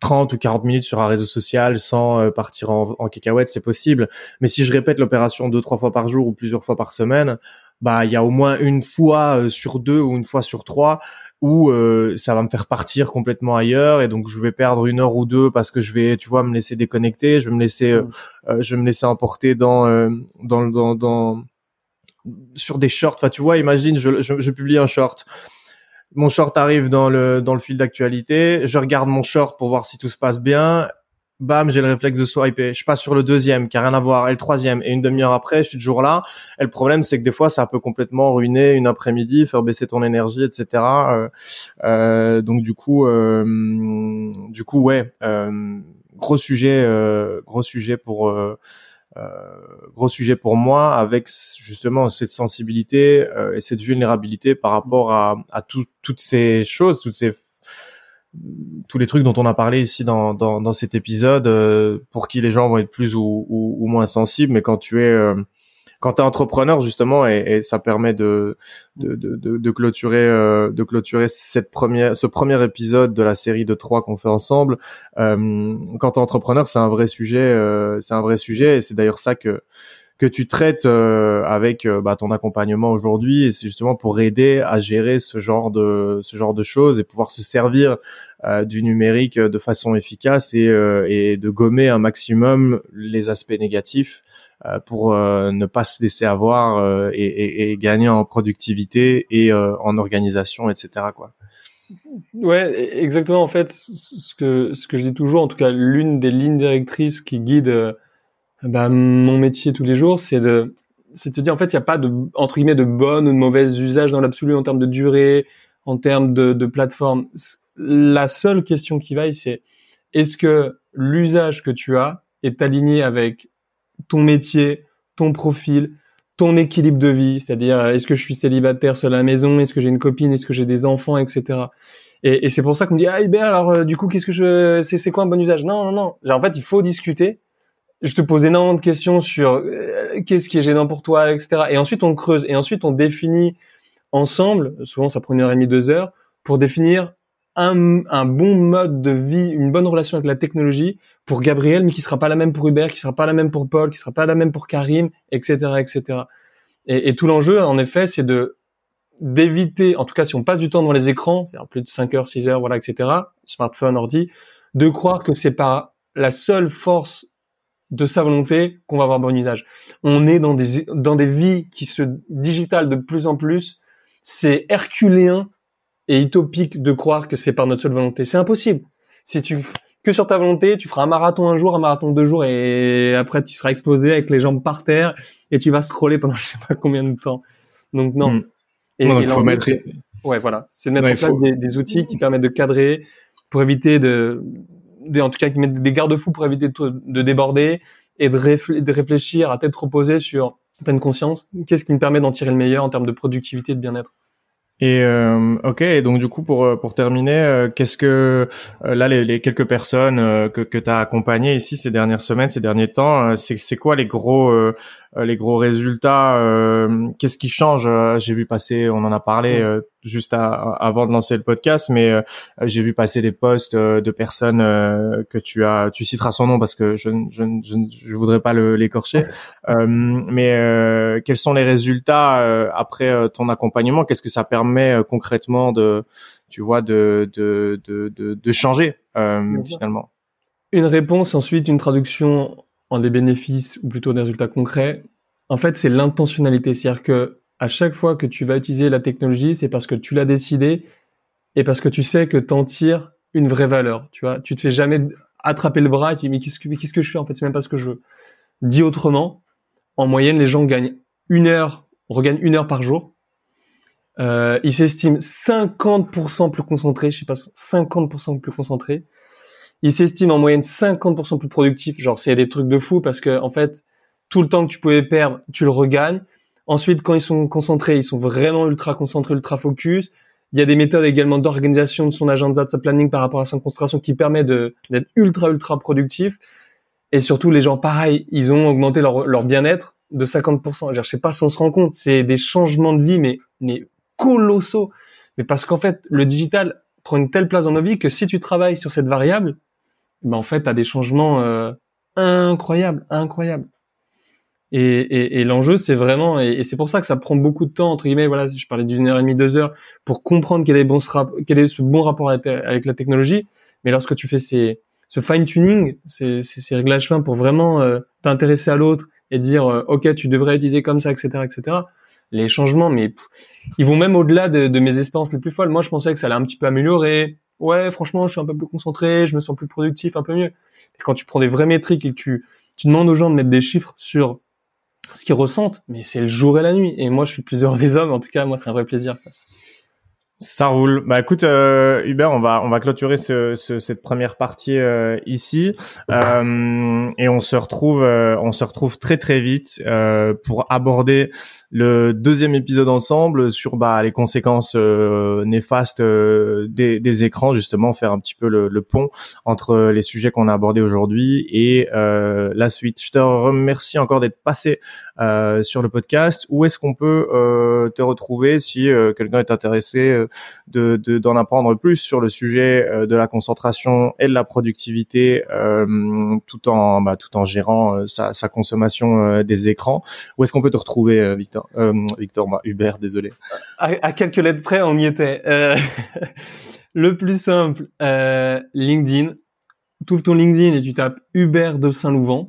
30 euh, ou 40 minutes sur un réseau social sans euh, partir en, en cacahuète, c'est possible. Mais si je répète l'opération deux, trois fois par jour ou plusieurs fois par semaine, bah il y a au moins une fois euh, sur deux ou une fois sur trois ou euh, ça va me faire partir complètement ailleurs et donc je vais perdre une heure ou deux parce que je vais tu vois me laisser déconnecter je vais me laisser euh, euh, je vais me laisser emporter dans dans dans dans sur des shorts. Enfin tu vois imagine je, je, je publie un short mon short arrive dans le dans le fil d'actualité je regarde mon short pour voir si tout se passe bien bam, j'ai le réflexe de swiper. Je passe sur le deuxième, qui a rien à voir, et le troisième. Et une demi-heure après, je suis toujours là. Et le problème, c'est que des fois, ça peut complètement ruiner une après-midi, faire baisser ton énergie, etc. Euh, euh, donc du coup, euh, du coup, ouais, gros sujet, gros sujet pour. Gros sujet pour moi avec justement cette sensibilité et cette vulnérabilité par rapport à, à toutes ces choses, toutes ces tous les trucs dont on a parlé ici dans, dans, dans cet épisode, euh, pour qui les gens vont être plus ou, ou, moins sensibles, mais quand tu es euh, quand tu es entrepreneur justement et, ça permet de de, clôturer euh, de clôturer cette première ce premier épisode de la série de trois qu'on fait ensemble. Euh, quand tu es entrepreneur c'est un vrai sujet c'est un vrai sujet et c'est d'ailleurs ça que que tu traites euh, avec euh, bah, ton accompagnement aujourd'hui et c'est justement pour aider à gérer ce genre de ce genre de choses et pouvoir se servir euh, du numérique de façon efficace et, et de gommer un maximum les aspects négatifs pour ne pas se laisser avoir et, et, et, gagner en productivité et en organisation etc quoi ouais e-, exactement en fait ce que ce que je dis toujours en tout cas l'une des lignes directrices qui guide bah, mon métier tous les jours, c'est de, c'est de se dire en fait, il n'y a pas de entre guillemets de bonne ou de mauvaise usage dans l'absolu en termes de durée, en termes de, de plateforme. La seule question qui vaille, c'est est-ce que l'usage que tu as est aligné avec ton métier, ton profil, ton équilibre de vie, c'est-à-dire est-ce que je suis célibataire seul à la maison, est-ce que j'ai une copine, est-ce que j'ai des enfants, etc. Et, c'est pour ça qu'on me dit ah ben alors euh, du coup qu'est-ce que je c'est c'est quoi un bon usage? Non non non. En fait il faut discuter je te pose énormément de questions sur euh, qu'est-ce qui est gênant pour toi, etc. Et ensuite on creuse et ensuite on définit ensemble. Souvent ça prend une heure et demie, deux heures pour définir un, bon mode de vie, une bonne relation avec la technologie pour Gabriel, mais qui sera pas la même pour Hubert, qui sera pas la même pour Paul, qui sera pas la même pour Karim, etc., etc. Et, tout l'enjeu, en effet, c'est de d'éviter, en tout cas si on passe du temps devant les écrans, c'est-à-dire plus de 5 heures, 6 heures, voilà, etc., smartphone, ordi, de croire que c'est pas la seule force de sa volonté qu'on va avoir bon usage. On est dans des dans des vies qui se digitales de plus en plus. C'est herculéen et utopique de croire que c'est par notre seule volonté. C'est impossible. Si tu que sur ta volonté, tu feras un marathon un jour, un marathon deux jours et après tu seras explosé avec les jambes par terre et tu vas scroller pendant <laughs> je sais pas combien de temps. Donc non. Hmm. Et, il faut mettre. Ouais, voilà. C'est de mettre en place des, des outils qui permettent de cadrer pour éviter de des, en tout cas qui mettent des garde-fous pour éviter de, de déborder et de, de, réfléchir à tête reposée sur pleine conscience. Qu'est-ce qui me permet d'en tirer le meilleur en termes de productivité et de bien-être? Et euh, ok, et donc du coup pour euh, pour terminer, euh, qu'est-ce que euh, là les, les, quelques personnes que que tu as accompagnées ici ces dernières semaines, ces derniers temps, c'est c'est quoi les gros les gros résultats Qu'est-ce qui change J'ai vu passer, on en a parlé juste avant de lancer le podcast, mais j'ai vu passer des posts de personnes que tu as, tu citeras son nom parce que je je je, je voudrais pas l'écorcher, mais quels sont les résultats après ton accompagnement? Qu'est-ce que ça permet concrètement de tu vois de de de de, de changer finalement? Une réponse ensuite une traduction en des bénéfices ou plutôt des résultats concrets. En fait, c'est l'intentionnalité, c'est-à-dire que à chaque fois que tu vas utiliser la technologie, c'est parce que tu l'as décidé et parce que tu sais que t'en tires une vraie valeur. Tu vois, tu te fais jamais attraper le bras et tu mais qu'est-ce que, qu'est-ce que je fais en fait, c'est même pas ce que je veux. Dit autrement, en moyenne, les gens gagnent une heure, regagnent une heure par jour. Euh, ils s'estiment 50% plus concentrés, je sais pas, 50% plus concentrés. Ils s'estiment en moyenne 50% plus productifs. Genre, c'est des trucs de fou parce que en fait, tout le temps que tu pouvais perdre, tu le regagnes. Ensuite, quand ils sont concentrés, ils sont vraiment ultra concentrés, ultra focus. Il y a des méthodes également d'organisation de son agenda, de sa planning par rapport à sa concentration qui permet d'être ultra ultra productif. Et surtout, les gens, pareil, ils ont augmenté leur, leur bien-être de 50%. Je sais pas si on se rend compte, c'est des changements de vie, mais mais colossaux. Mais parce qu'en fait, le digital prend une telle place dans nos vies que si tu travailles sur cette variable, ben en fait, tu as des changements euh, incroyables, incroyables. Et, et, et l'enjeu, c'est vraiment, et, c'est pour ça que ça prend beaucoup de temps entre guillemets. Voilà, je parlais d'une heure et demie, deux heures pour comprendre quel est, bon ce, quel est ce bon rapport avec, la technologie. Mais lorsque tu fais ces, ce fine tuning, ces, ces, réglages fins pour vraiment euh, t'intéresser à l'autre et dire, euh, ok, tu devrais utiliser comme ça, etc., etc. Les changements, mais ils vont même au-delà de, de mes espérances les plus folles. Moi, je pensais que ça allait un petit peu améliorer. Ouais, franchement, je suis un peu plus concentré, je me sens plus productif, un peu mieux. Et quand tu prends des vraies métriques et que tu, tu demandes aux gens de mettre des chiffres sur ce qu'ils ressentent, mais c'est le jour et la nuit. Et moi, je suis plusieurs des hommes. En tout cas, moi, c'est un vrai plaisir. Ça roule. Bah écoute, euh, Hubert, on va on va clôturer ce, ce cette première partie euh, ici euh, et on se retrouve euh, on se retrouve très très vite euh, pour aborder le deuxième épisode ensemble sur bah les conséquences néfastes des, des écrans justement faire un petit peu le, le pont entre les sujets qu'on a abordés aujourd'hui et la suite. Je te remercie encore d'être passé sur le podcast. Où est-ce qu'on peut te retrouver si quelqu'un est intéressé de d'en apprendre plus sur le sujet euh, de la concentration et de la productivité, euh, tout en bah, tout en gérant euh, sa, sa, consommation des écrans? Où est-ce qu'on peut te retrouver, Victor Victor, bah, Hubert, désolé. À, quelques lettres près, on y était. <laughs> le plus simple, LinkedIn. Tu ouvres ton LinkedIn et tu tapes Hubert de Saint-Louvent.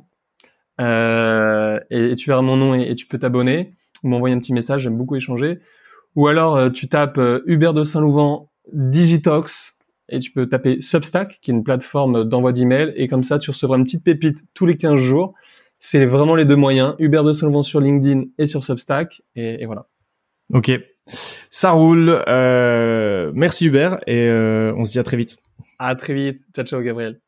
Et, tu verras mon nom et, et tu peux t'abonner ou m'envoyer un petit message. J'aime beaucoup échanger. Ou alors euh, tu tapes euh, Hubert de Saint-Louvent Digitox et tu peux taper Substack, qui est une plateforme d'envoi d'email, et comme ça tu recevras une petite pépite tous les 15 jours. C'est vraiment les deux moyens, Hubert de Saint-Louvent sur LinkedIn et sur Substack, et, voilà. Ok, ça roule. Euh, merci Hubert, et on se dit à très vite. À très vite. Ciao ciao Gabriel.